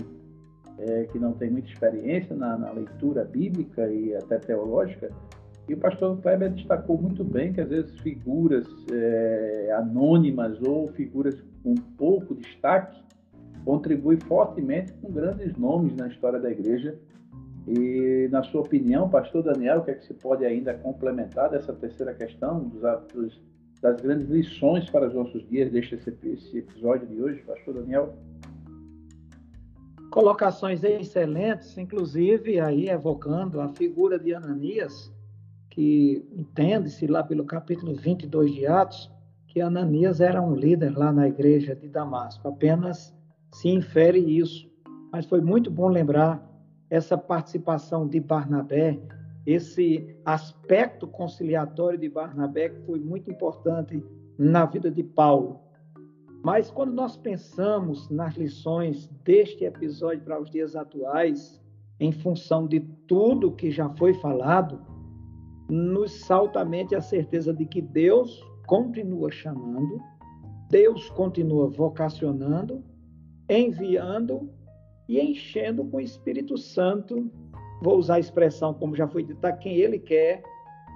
S1: é, que não tem muita experiência na, na, leitura bíblica e até teológica. E o pastor Kleber destacou muito bem que às vezes figuras é, anônimas ou figuras com pouco destaque contribuem fortemente com grandes nomes na história da igreja. E, na sua opinião, pastor Daniel, o que é que se pode ainda complementar dessa terceira questão, dos, dos das grandes lições para os nossos dias deste esse episódio de hoje, pastor Daniel?
S3: Colocações excelentes, inclusive aí evocando a figura de Ananias, que entende-se lá pelo capítulo 22 de Atos, que Ananias era um líder lá na igreja de Damasco. Apenas se infere isso. Mas foi muito bom lembrar essa participação de Barnabé esse aspecto conciliatório de Barnabé que foi muito importante na vida de Paulo. Mas quando nós pensamos nas lições deste episódio para os dias atuais, em função de tudo que já foi falado, nos salta a mente a certeza de que Deus continua chamando, Deus continua vocacionando, enviando e enchendo com o Espírito Santo vou usar a expressão, como já foi dito, a quem ele quer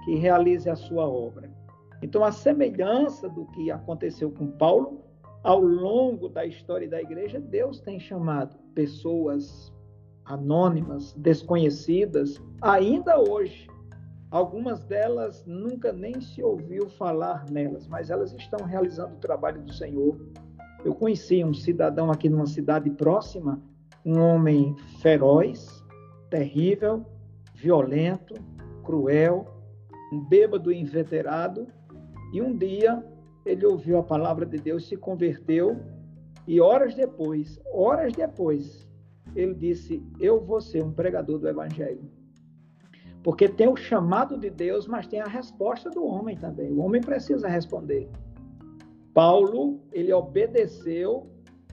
S3: que realize a sua obra. Então, a semelhança do que aconteceu com Paulo, ao longo da história da igreja, Deus tem chamado pessoas anônimas, desconhecidas, ainda hoje. Algumas delas nunca nem se ouviu falar nelas, mas elas estão realizando o trabalho do Senhor. Eu conheci um cidadão aqui numa cidade próxima, um homem feroz, terrível, violento, cruel, um bêbado inveterado, e um dia ele ouviu a palavra de Deus, se converteu, e horas depois, horas depois, ele disse: Eu vou ser um pregador do Evangelho. Porque tem o chamado de Deus, mas tem a resposta do homem também. O homem precisa responder. Paulo, ele obedeceu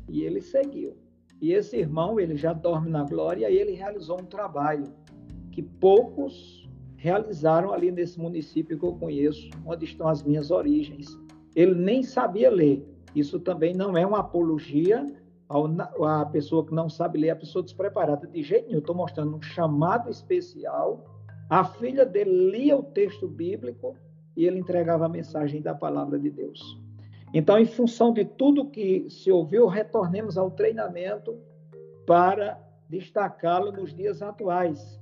S3: e ele seguiu. E esse irmão, ele já dorme na glória e ele realizou um trabalho que poucos realizaram ali nesse município que eu conheço, onde estão as minhas origens. Ele nem sabia ler. Isso também não é uma apologia à pessoa que não sabe ler, a pessoa despreparada. De jeito nenhum, estou mostrando um chamado especial. A filha dele lia o texto bíblico e ele entregava a mensagem da palavra de Deus. Então, em função de tudo que se ouviu, retornemos ao treinamento para destacá-lo nos dias atuais.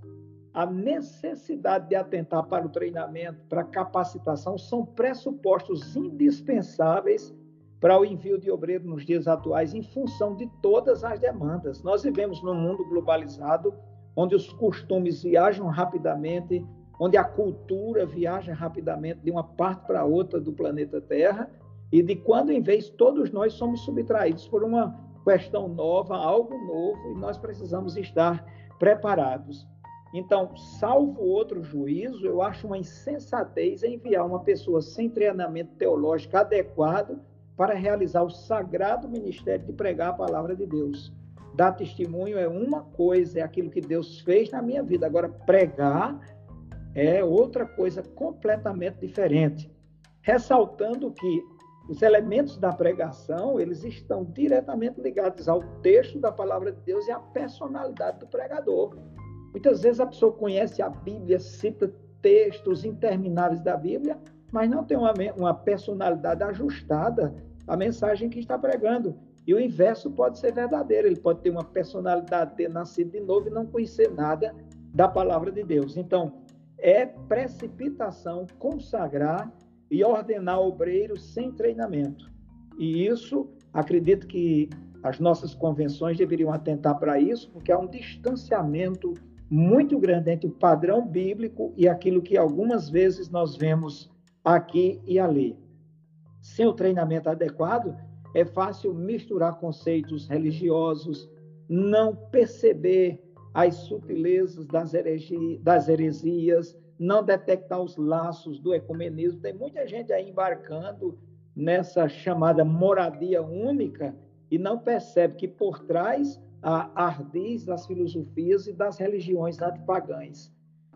S3: A necessidade de atentar para o treinamento, para a capacitação, são pressupostos indispensáveis para o envio de obreiro nos dias atuais, em função de todas as demandas. Nós vivemos num mundo globalizado, onde os costumes viajam rapidamente, onde a cultura viaja rapidamente de uma parte para outra do planeta Terra, e de quando em vez todos nós somos subtraídos por uma questão nova, algo novo, e nós precisamos estar preparados. Então, salvo outro juízo, eu acho uma insensatez enviar uma pessoa sem treinamento teológico adequado para realizar o sagrado ministério de pregar a palavra de Deus. Dar testemunho é uma coisa, é aquilo que Deus fez na minha vida. Agora, pregar é outra coisa completamente diferente. Ressaltando que os elementos da pregação, eles estão diretamente ligados ao texto da palavra de Deus e à personalidade do pregador. Muitas vezes a pessoa conhece a Bíblia, cita textos intermináveis da Bíblia, mas não tem uma, uma personalidade ajustada à mensagem que está pregando. E o inverso pode ser verdadeiro. Ele pode ter uma personalidade, ter nascido de novo e não conhecer nada da palavra de Deus. Então, é precipitação consagrar e ordenar obreiros sem treinamento. E isso, acredito que as nossas convenções deveriam atentar para isso, porque há um distanciamento muito grande entre o padrão bíblico e aquilo que algumas vezes nós vemos aqui e ali. Sem o treinamento adequado, é fácil misturar conceitos religiosos, não perceber as sutilezas das, heresias, não detectar os laços do ecumenismo. Tem muita gente aí embarcando nessa chamada moradia única e não percebe que por trás há ardis das filosofias e das religiões antipagãs.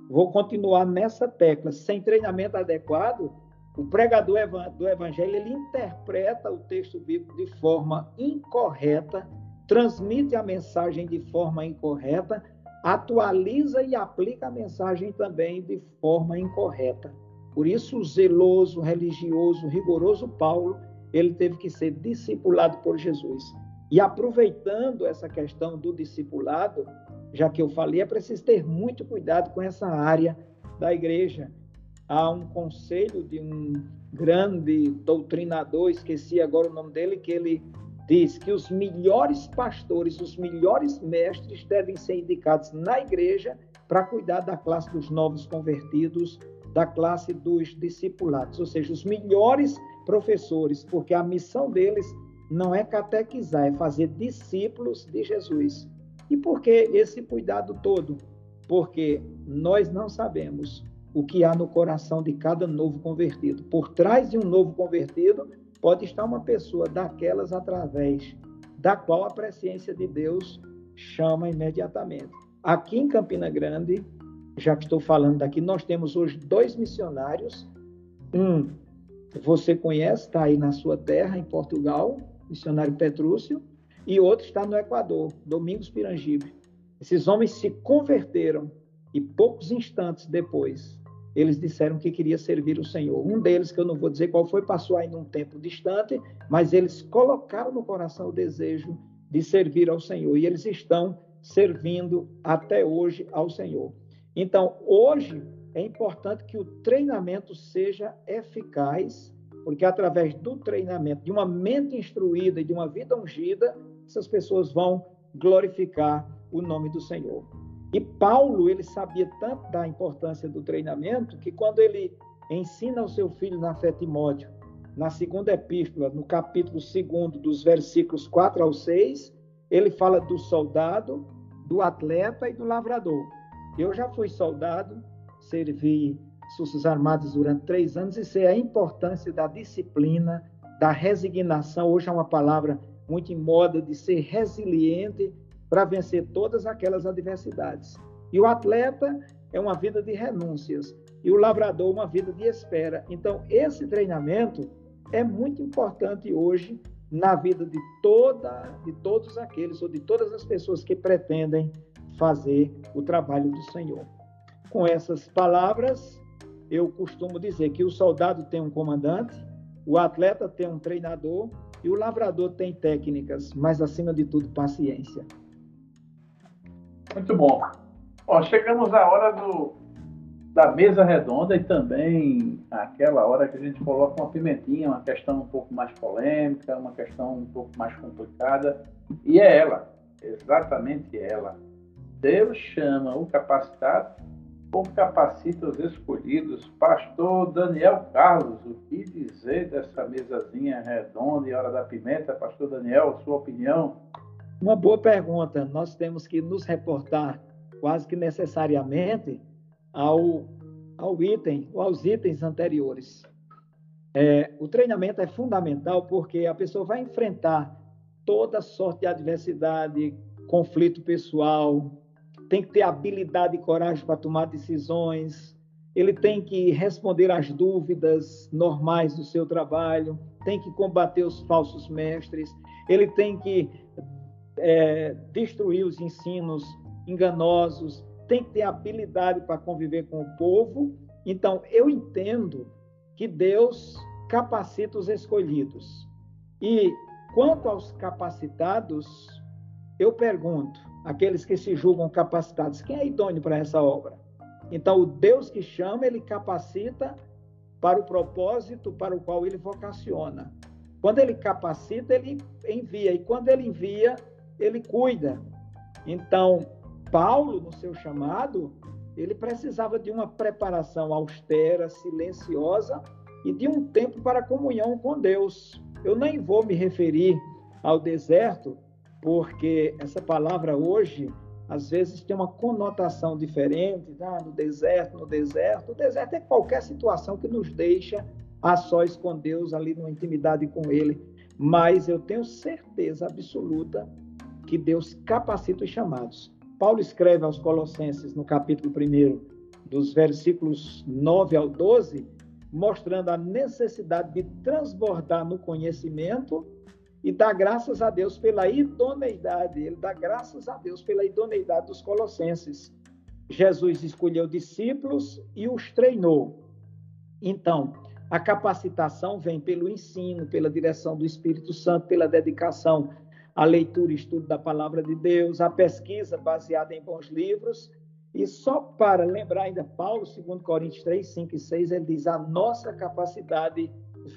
S3: Vou continuar nessa tecla. Sem treinamento adequado, o pregador do evangelho ele interpreta o texto bíblico de forma incorreta, transmite a mensagem de forma incorreta, atualiza e aplica a mensagem também de forma incorreta. Por isso, o zeloso, religioso, rigoroso Paulo, ele teve que ser discipulado por Jesus. E aproveitando essa questão do discipulado, já que eu falei, é preciso ter muito cuidado com essa área da igreja. Há um conselho de um grande doutrinador, esqueci agora o nome dele, que ele diz que os melhores pastores, os melhores mestres devem ser indicados na igreja para cuidar da classe dos novos convertidos, da classe dos discipulados, ou seja, os melhores professores, porque a missão deles não é catequizar, é fazer discípulos de Jesus. E por que esse cuidado todo? Porque nós não sabemos o que há no coração de cada novo convertido. Por trás de um novo convertido pode estar uma pessoa daquelas através da qual a presciência de Deus chama imediatamente. Aqui em Campina Grande, já que estou falando daqui, nós temos hoje dois missionários. Um, você conhece, está aí na sua terra, em Portugal, missionário Petrúcio, e outro está no Equador, Domingos Pirangibe. Esses homens se converteram e poucos instantes depois eles disseram que queria servir o Senhor. Um deles, que eu não vou dizer qual foi, passou aí num tempo distante, mas eles colocaram no coração o desejo de servir ao Senhor e eles estão servindo até hoje ao Senhor. Então, hoje é importante que o treinamento seja eficaz, porque através do treinamento, de uma mente instruída e de uma vida ungida, essas pessoas vão glorificar o nome do Senhor. E Paulo, ele sabia tanto da importância do treinamento que quando ele ensina ao seu filho na fé Timóteo, na segunda epístola, no capítulo 2, dos versículos 4 ao 6, ele fala do soldado, do atleta e do lavrador. Eu já fui soldado, servi Forças Armadas durante três anos e sei a importância da disciplina, da resignação. Hoje é uma palavra muito em moda de ser resiliente para vencer todas aquelas adversidades. E o atleta é uma vida de renúncias e o lavrador uma vida de espera. Então, esse treinamento é muito importante hoje na vida de toda de todos aqueles ou de todas as pessoas que pretendem fazer o trabalho do Senhor. Com essas palavras, eu costumo dizer que o soldado tem um comandante, o atleta tem um treinador e o lavrador tem técnicas, mas acima de tudo, paciência.
S1: Muito bom. Ó, chegamos à hora do, da mesa redonda e também aquela hora que a gente coloca uma pimentinha, uma questão um pouco mais polêmica, uma questão um pouco mais complicada. E é ela, exatamente ela. Deus chama o capacitado ou capacita os escolhidos. Pastor Daniel Carlos, o que dizer dessa mesazinha redonda e hora da pimenta? Pastor Daniel, sua opinião?
S3: Uma boa pergunta. Nós temos que nos reportar quase que necessariamente ao, ao item, ou aos itens anteriores. É, o treinamento é fundamental porque a pessoa vai enfrentar toda sorte de adversidade, conflito pessoal, tem que ter habilidade e coragem para tomar decisões, ele tem que responder às dúvidas normais do seu trabalho, tem que combater os falsos mestres, ele tem que é, destruir os ensinos enganosos, tem que ter habilidade para conviver com o povo. Então, eu entendo que Deus capacita os escolhidos. E quanto aos capacitados, eu pergunto: aqueles que se julgam capacitados, quem é idôneo para essa obra? Então, o Deus que chama, ele capacita para o propósito para o qual ele vocaciona. Quando ele capacita, ele envia. E quando ele envia, ele cuida. Então, Paulo, no seu chamado, ele precisava de uma preparação austera, silenciosa e de um tempo para comunhão com Deus. Eu nem vou me referir ao deserto, porque essa palavra hoje às vezes tem uma conotação diferente, tá? no deserto, no deserto. O deserto é qualquer situação que nos deixa a sós com Deus, ali numa intimidade com Ele. Mas eu tenho certeza absoluta que Deus capacita os chamados. Paulo escreve aos Colossenses, no capítulo 1, dos versículos 9 ao 12, mostrando a necessidade de transbordar no conhecimento e dá graças a Deus pela idoneidade. Ele dá graças a Deus pela idoneidade dos colossenses. Jesus escolheu discípulos e os treinou. Então, a capacitação vem pelo ensino, pela direção do Espírito Santo, pela dedicação à leitura e estudo da palavra de Deus, a pesquisa baseada em bons livros. E só para lembrar ainda, Paulo, 2 Coríntios 3, 5 e 6, ele diz: a nossa capacidade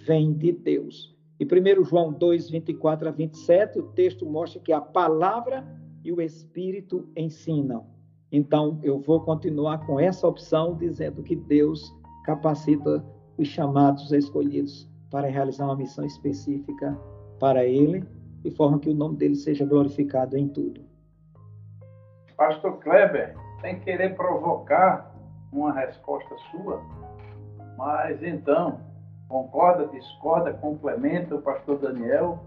S3: vem de Deus. E 1 João 2, 24 a 27, o texto mostra que a palavra e o Espírito ensinam. Então, eu vou continuar com essa opção, dizendo que Deus capacita os chamados escolhidos para realizar uma missão específica para Ele, de forma que o nome dele seja glorificado em tudo.
S1: Pastor Kleber, sem querer provocar uma resposta sua, mas então, Concorda, discorda, complementa o pastor Daniel?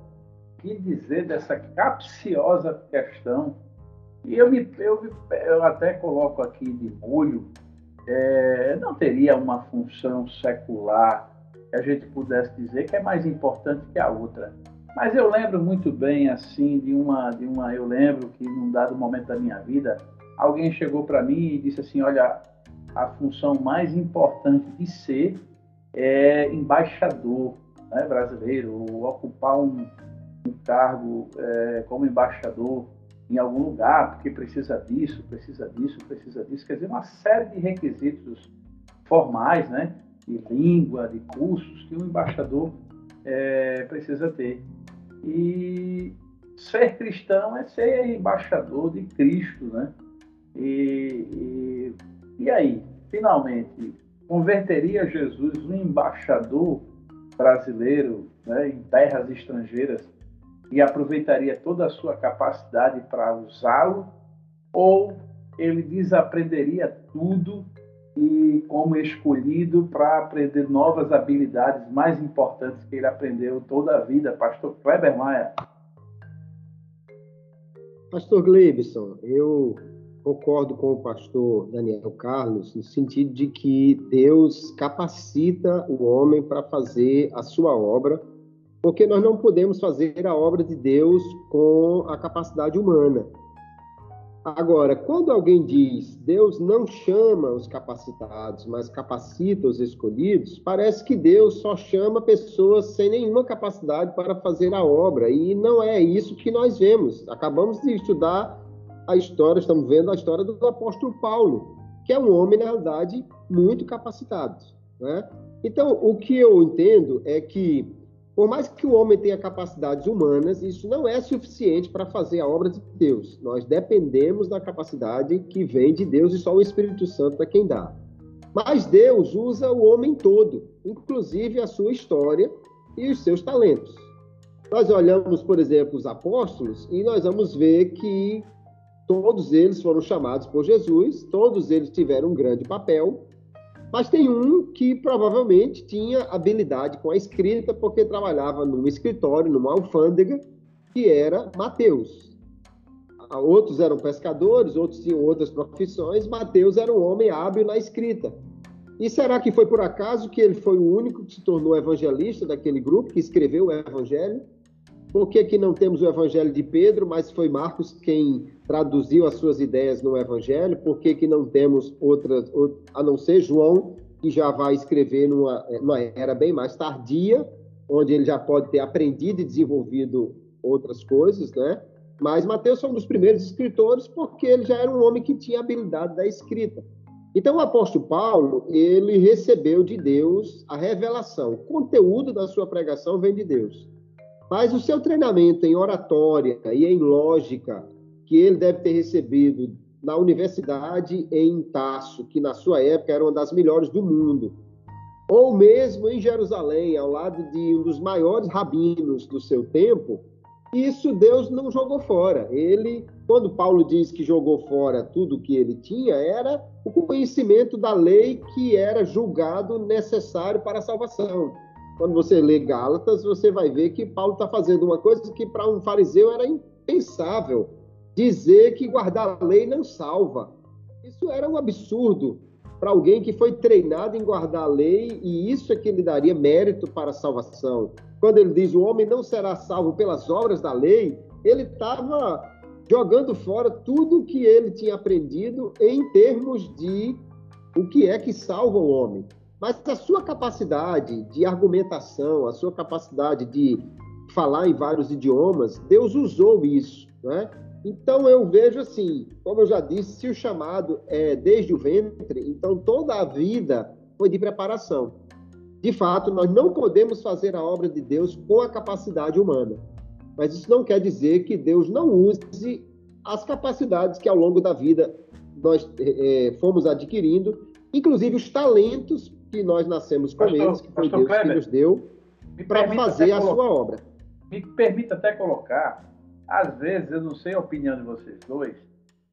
S1: que dizer dessa capciosa questão? E eu, me, eu, eu até coloco aqui de molho, é, não teria uma função secular que a gente pudesse dizer que é mais importante que a outra. Mas eu lembro muito bem, assim, de uma, de uma. Eu lembro que num dado momento da minha vida, alguém chegou para mim e disse assim: Olha, a função mais importante de ser é embaixador né, brasileiro, ocupar um, um cargo é, como embaixador em algum lugar, porque precisa disso, precisa disso, precisa disso. Quer dizer, uma série de requisitos formais, né, de língua, de cursos, que um embaixador é, precisa ter. E ser cristão é ser embaixador de Cristo, né? E, e, e aí, finalmente, converteria Jesus um embaixador brasileiro né, em terras estrangeiras e aproveitaria toda a sua capacidade para usá-lo, ou ele desaprenderia tudo e, como escolhido, para aprender novas habilidades mais importantes que ele aprendeu toda a vida? Pastor Kleber Maia.
S2: Pastor Gleibson, eu concordo com o pastor Daniel Carlos no sentido de que Deus capacita o homem para fazer a sua obra, porque nós não podemos fazer a obra de Deus com a capacidade humana. Agora, quando alguém diz Deus não chama os capacitados, mas capacita os escolhidos, parece que Deus só chama pessoas sem nenhuma capacidade para fazer a obra, e não é isso que nós vemos. Acabamos de estudar a história, estamos vendo a história do apóstolo Paulo, que é um homem, na realidade, muito capacitado. Né? Então, o que eu entendo é que, por mais que o homem tenha capacidades humanas, isso não é suficiente para fazer a obra de Deus. Nós dependemos da capacidade que vem de Deus e só o Espírito Santo é quem dá. Mas Deus usa o homem todo, inclusive a sua história e os seus talentos. Nós olhamos, por exemplo, os apóstolos e nós vamos ver que Todos eles foram chamados por Jesus, todos eles tiveram um grande papel, mas tem um que provavelmente tinha habilidade com a escrita, porque trabalhava num escritório, numa alfândega, que era Mateus. Outros eram pescadores, outros tinham outras profissões. Mateus era um homem hábil na escrita. E será que foi por acaso que ele foi o único que se tornou evangelista daquele grupo, que escreveu o evangelho? Por que, que não temos o Evangelho de Pedro, mas foi Marcos quem traduziu as suas ideias no Evangelho? Por que, que não temos outras, a não ser João, que já vai escrever numa, numa era bem mais tardia, onde ele já pode ter aprendido e desenvolvido outras coisas, né? Mas Mateus foi um dos primeiros escritores porque ele já era um homem que tinha habilidade da escrita. Então, o apóstolo Paulo, ele recebeu de Deus a revelação. O conteúdo da sua pregação vem de Deus. Mas o seu treinamento em oratória e em lógica, que ele deve ter recebido na universidade em Tasso, que na sua época era uma das melhores do mundo, ou mesmo em Jerusalém, ao lado de um dos maiores rabinos do seu tempo, Isso Deus não jogou fora. Ele, quando Paulo diz que jogou fora tudo que ele tinha, era o conhecimento da lei que era julgado necessário para a salvação. Quando você lê Gálatas, você vai ver que Paulo está fazendo uma coisa que para um fariseu era impensável dizer que guardar a lei não salva. Isso era um absurdo para alguém que foi treinado em guardar a lei e isso é que lhe daria mérito para a salvação. Quando ele diz o homem não será salvo pelas obras da lei, ele estava jogando fora tudo o que ele tinha aprendido em termos de o que é que salva o homem. Mas a sua capacidade de argumentação, a sua capacidade de falar em vários idiomas, Deus usou isso, né? Então eu vejo assim, como eu já disse, se o chamado é desde o ventre, então toda a vida foi de preparação. De fato, nós não podemos fazer a obra de Deus com a capacidade humana. Mas isso não quer dizer que Deus não use as capacidades que ao longo da vida nós é, fomos adquirindo, inclusive os talentos que nós nascemos com pastor, eles, que foi Deus Kleber, que nos deu, para fazer a sua obra.
S1: Me permita até colocar às vezes, eu não sei a opinião de vocês dois,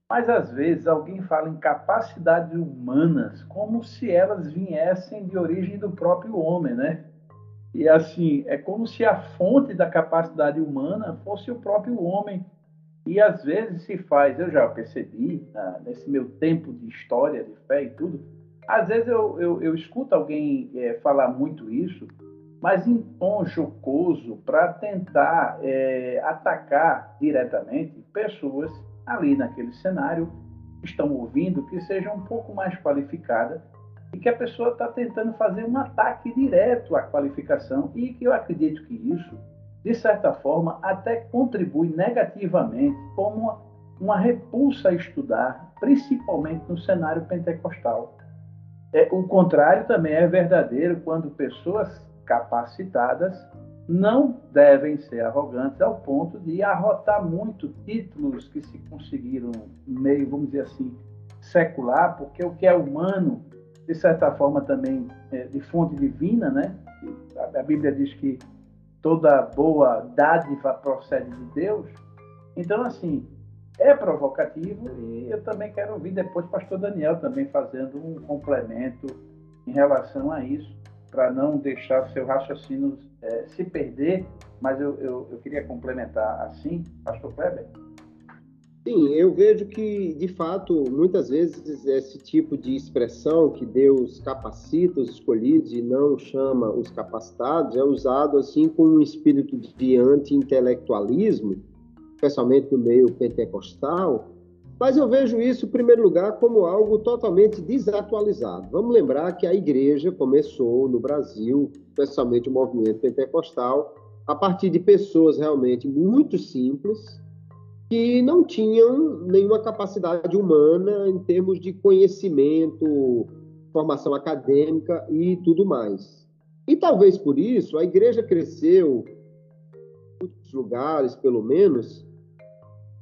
S1: mas às vezes alguém fala em capacidades humanas como se elas viessem de origem do próprio homem, né? E assim, é como se a fonte da capacidade humana fosse o próprio homem. E às vezes se faz, eu já percebi, ah, nesse meu tempo de história, de fé e tudo, às vezes eu, eu, eu escuto alguém é, falar muito isso, mas em tom jocoso para tentar é, atacar diretamente pessoas ali naquele cenário que estão ouvindo que sejam um pouco mais qualificadas e que a pessoa está tentando fazer um ataque direto à qualificação e que eu acredito que isso, de certa forma, até contribui negativamente como uma, uma repulsa a estudar, principalmente no cenário pentecostal. É, o contrário também é verdadeiro quando pessoas capacitadas não devem ser arrogantes ao ponto de arrotar muito títulos que se conseguiram meio, vamos dizer assim, secular, porque o que é humano, de certa forma também é de fonte divina, né? A Bíblia diz que toda boa dádiva procede de Deus. Então, assim, é provocativo e eu também quero ouvir depois o pastor Daniel também fazendo um complemento em relação a isso para não deixar seu raciocínio é, se perder, mas eu, eu, eu, queria complementar assim, Pastor Kleber.
S2: Sim, eu vejo que, de fato, muitas vezes esse tipo de expressão que Deus capacita os escolhidos e não chama os capacitados é usado assim com um espírito de anti-intelectualismo, especialmente no meio pentecostal, mas eu vejo isso, em primeiro lugar, como algo totalmente desatualizado. Vamos lembrar que a igreja começou no Brasil, especialmente o movimento pentecostal, a partir de pessoas realmente muito simples, que não tinham nenhuma capacidade humana em termos de conhecimento, formação acadêmica e tudo mais. E talvez por isso a igreja cresceu, em muitos lugares pelo menos,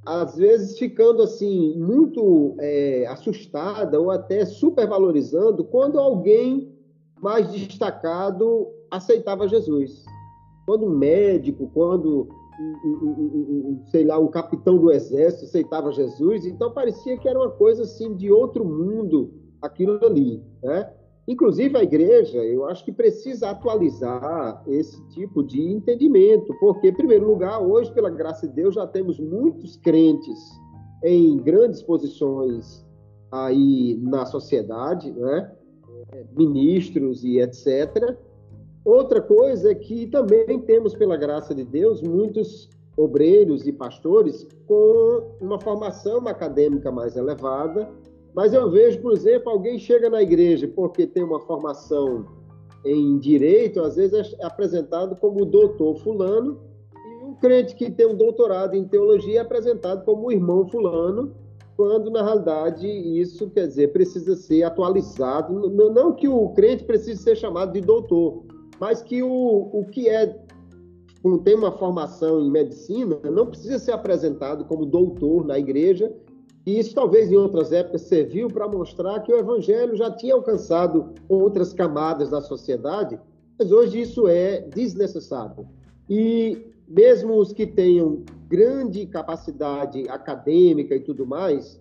S2: às vezes ficando assim muito é, assustada ou até supervalorizando quando alguém mais destacado aceitava Jesus. Quando um médico, quando sei lá, um capitão do exército aceitava Jesus, então parecia que era uma coisa assim de outro mundo aquilo ali, né? Inclusive, a igreja, eu acho que precisa atualizar esse tipo de entendimento, porque, em primeiro lugar, hoje, pela graça de Deus, já temos muitos crentes em grandes posições aí na sociedade, né? ministros e etc. Outra coisa é que também temos, pela graça de Deus, muitos obreiros e pastores com uma formação acadêmica mais elevada, mas eu vejo, por exemplo, alguém chega na igreja porque tem uma formação em direito, às vezes é apresentado como doutor fulano, e um crente que tem um doutorado em teologia é apresentado como irmão fulano, quando na realidade isso quer dizer precisa ser atualizado, não que o crente precise ser chamado de doutor, mas que o, o que é tem uma formação em medicina não precisa ser apresentado como doutor na igreja e isso talvez em outras épocas serviu para mostrar que o evangelho já tinha alcançado outras camadas da sociedade, mas hoje isso é desnecessário. E mesmo os que tenham grande capacidade acadêmica e tudo mais,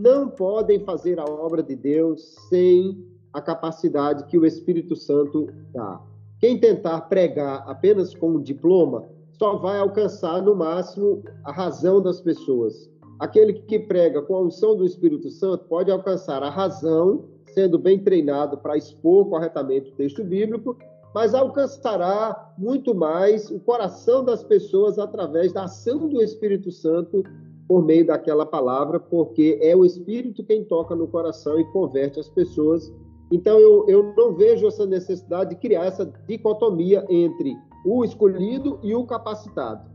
S2: não podem fazer a obra de Deus sem a capacidade que o Espírito Santo dá. Quem tentar pregar apenas com um diploma só vai alcançar, no máximo, a razão das pessoas. Aquele que prega com a unção do Espírito Santo pode alcançar a razão, sendo bem treinado para expor corretamente o texto bíblico, mas alcançará muito mais o coração das pessoas através da ação do Espírito Santo por meio daquela palavra, porque é o Espírito quem toca no coração e converte as pessoas. Então, eu, eu não vejo essa necessidade de criar essa dicotomia entre o escolhido e o capacitado.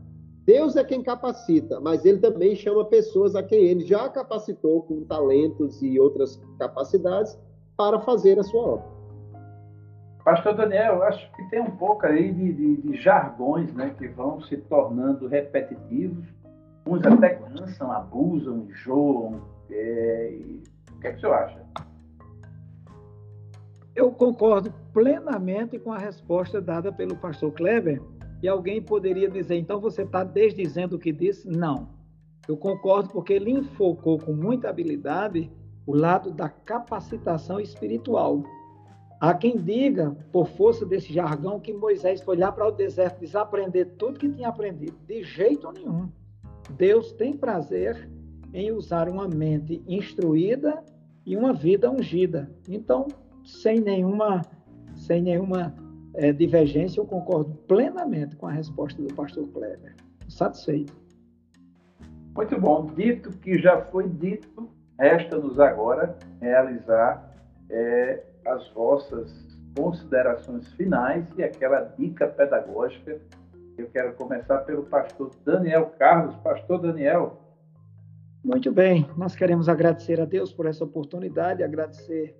S2: Deus é quem capacita, mas ele também chama pessoas a quem ele já capacitou com talentos e outras capacidades para fazer a sua obra.
S1: Pastor Daniel, acho que tem um pouco aí de, de, de jargões né, que vão se tornando repetitivos. Uns até cansam, abusam, enjoam. É... O que, é que o senhor acha?
S3: Eu concordo plenamente com a resposta dada pelo pastor Kleber. E alguém poderia dizer, então você está desdizendo o que disse? Não. Eu concordo porque ele enfocou com muita habilidade o lado da capacitação espiritual. Há quem diga, por força desse jargão, que Moisés foi lá para o deserto desaprender tudo que tinha aprendido. De jeito nenhum. Deus tem prazer em usar uma mente instruída e uma vida ungida. Então, sem nenhuma, sem nenhuma é, divergência, eu concordo plenamente com a resposta do pastor Kleber. Satisfeito.
S1: Muito bom. Dito que já foi dito, resta-nos agora realizar é, as vossas considerações finais e aquela dica pedagógica. Eu quero começar pelo pastor Daniel Carlos. Pastor Daniel.
S3: Muito bem, nós queremos agradecer a Deus por essa oportunidade, agradecer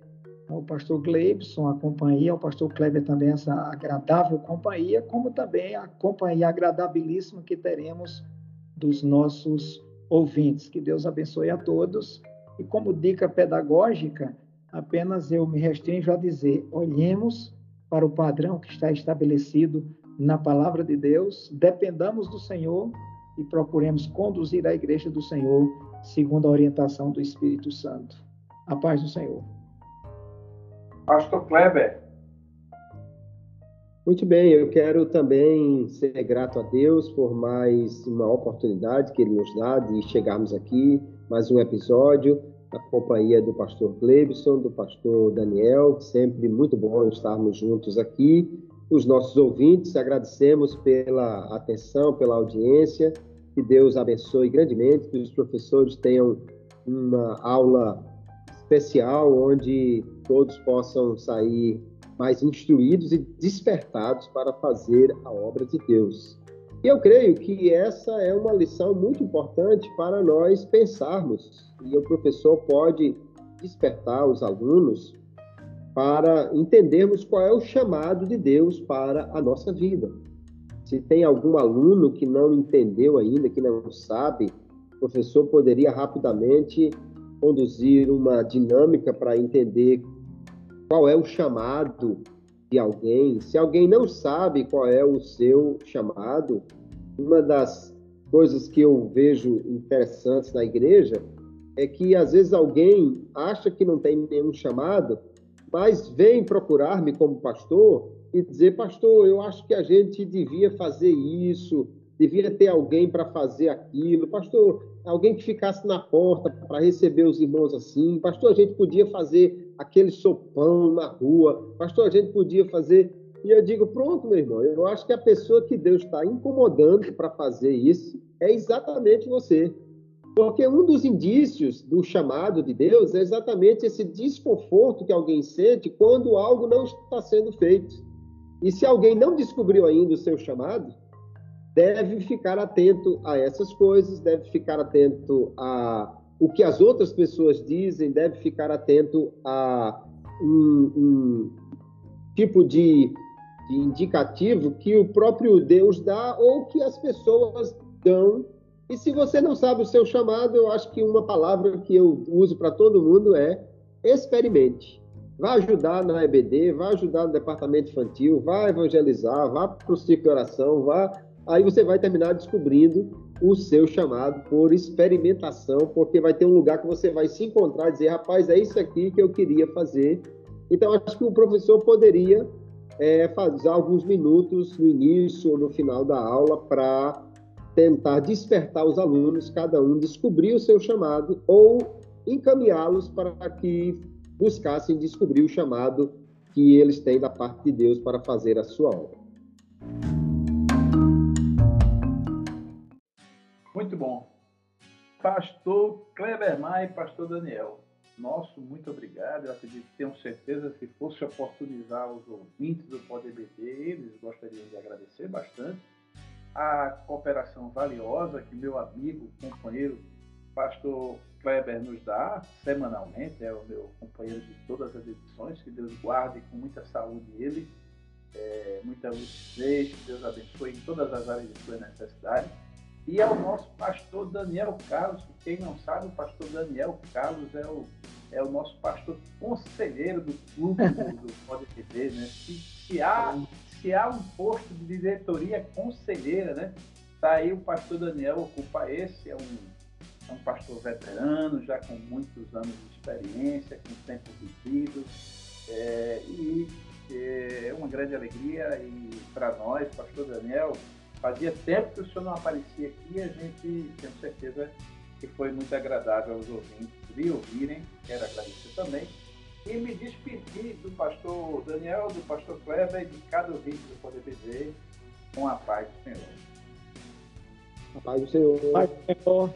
S3: ao pastor Gleibson, a companhia, ao pastor Kleber também essa agradável companhia, como também a companhia agradabilíssima que teremos dos nossos ouvintes. Que Deus abençoe a todos. E como dica pedagógica, apenas eu me restringo a dizer: olhemos para o padrão que está estabelecido na palavra de Deus, dependamos do Senhor e procuremos conduzir a igreja do Senhor segundo a orientação do Espírito Santo. A paz do Senhor.
S1: Pastor Kleber.
S2: Muito bem, eu quero também ser grato a Deus por mais uma oportunidade que Ele nos dá de chegarmos aqui, mais um episódio a companhia do pastor Glebson, do pastor Daniel, sempre muito bom estarmos juntos aqui. Os nossos ouvintes, agradecemos pela atenção, pela audiência, que Deus abençoe grandemente, que os professores tenham uma aula especial onde todos possam sair mais instruídos e despertados para fazer a obra de Deus. E eu creio que essa é uma lição muito importante para nós pensarmos e o professor pode despertar os alunos para entendermos qual é o chamado de Deus para a nossa vida. Se tem algum aluno que não entendeu ainda, que não sabe, o professor poderia rapidamente conduzir uma dinâmica para entender qual é o chamado de alguém. Se alguém não sabe qual é o seu chamado, uma das coisas que eu vejo interessantes na igreja é que às vezes alguém acha que não tem nenhum chamado, mas vem procurar-me como pastor e dizer, pastor, eu acho que a gente devia fazer isso, devia ter alguém para fazer aquilo, pastor, alguém que ficasse na porta para receber os irmãos assim, pastor, a gente podia fazer aquele sopão na rua, pastor, a gente podia fazer. E eu digo, pronto, meu irmão, eu acho que a pessoa que Deus está incomodando para fazer isso é exatamente você. Porque um dos indícios do chamado de Deus é exatamente esse desconforto que alguém sente quando algo não está sendo feito. E se alguém não descobriu ainda o seu chamado, deve ficar atento a essas coisas, deve ficar atento a o que as outras pessoas dizem, deve ficar atento a um, um tipo de, de indicativo que o próprio Deus dá ou que as pessoas dão e se você não sabe o seu chamado, eu acho que uma palavra que eu uso para todo mundo é experimente. Vá ajudar na EBD, vá ajudar no departamento infantil, vá evangelizar, vá para o ciclo de oração, vá aí você vai terminar descobrindo o seu chamado por experimentação, porque vai ter um lugar que você vai se encontrar e dizer, rapaz, é isso aqui que eu queria fazer. Então, acho que o professor poderia é, fazer alguns minutos no início ou no final da aula para tentar despertar os alunos, cada um descobrir o seu chamado ou encaminhá-los para que buscassem descobrir o chamado que eles têm da parte de Deus para fazer a sua obra.
S1: Pastor Kleber Maia e Pastor Daniel, nosso muito obrigado. Eu acredito, tenho certeza, se fosse oportunizar os ouvintes do PodBD, eles gostariam de agradecer bastante a cooperação valiosa que meu amigo, companheiro, Pastor Kleber nos dá semanalmente, é o meu companheiro de todas as edições, que Deus guarde com muita saúde ele, é, muita lucidez, que Deus abençoe em todas as áreas de sua necessidade. E ao nosso pastor Daniel Carlos, que quem não sabe, o pastor Daniel Carlos é o, é o nosso pastor conselheiro do clube do, do Pode TV, né? Se, se, há, se há um posto de diretoria conselheira, né? Tá aí o pastor Daniel ocupa esse, é um, é um pastor veterano, já com muitos anos de experiência, com tempo vivido, é, e é uma grande alegria e para nós, pastor Daniel, Fazia tempo que o senhor não aparecia aqui e a gente, tenho certeza, que foi muito agradável aos ouvintes lhe ouvirem. Quero agradecer também. E me despedir do pastor Daniel, do pastor Kleber e de cada ouvinte do Poder BD com a paz do Senhor.
S2: A paz do Senhor. A paz do Senhor.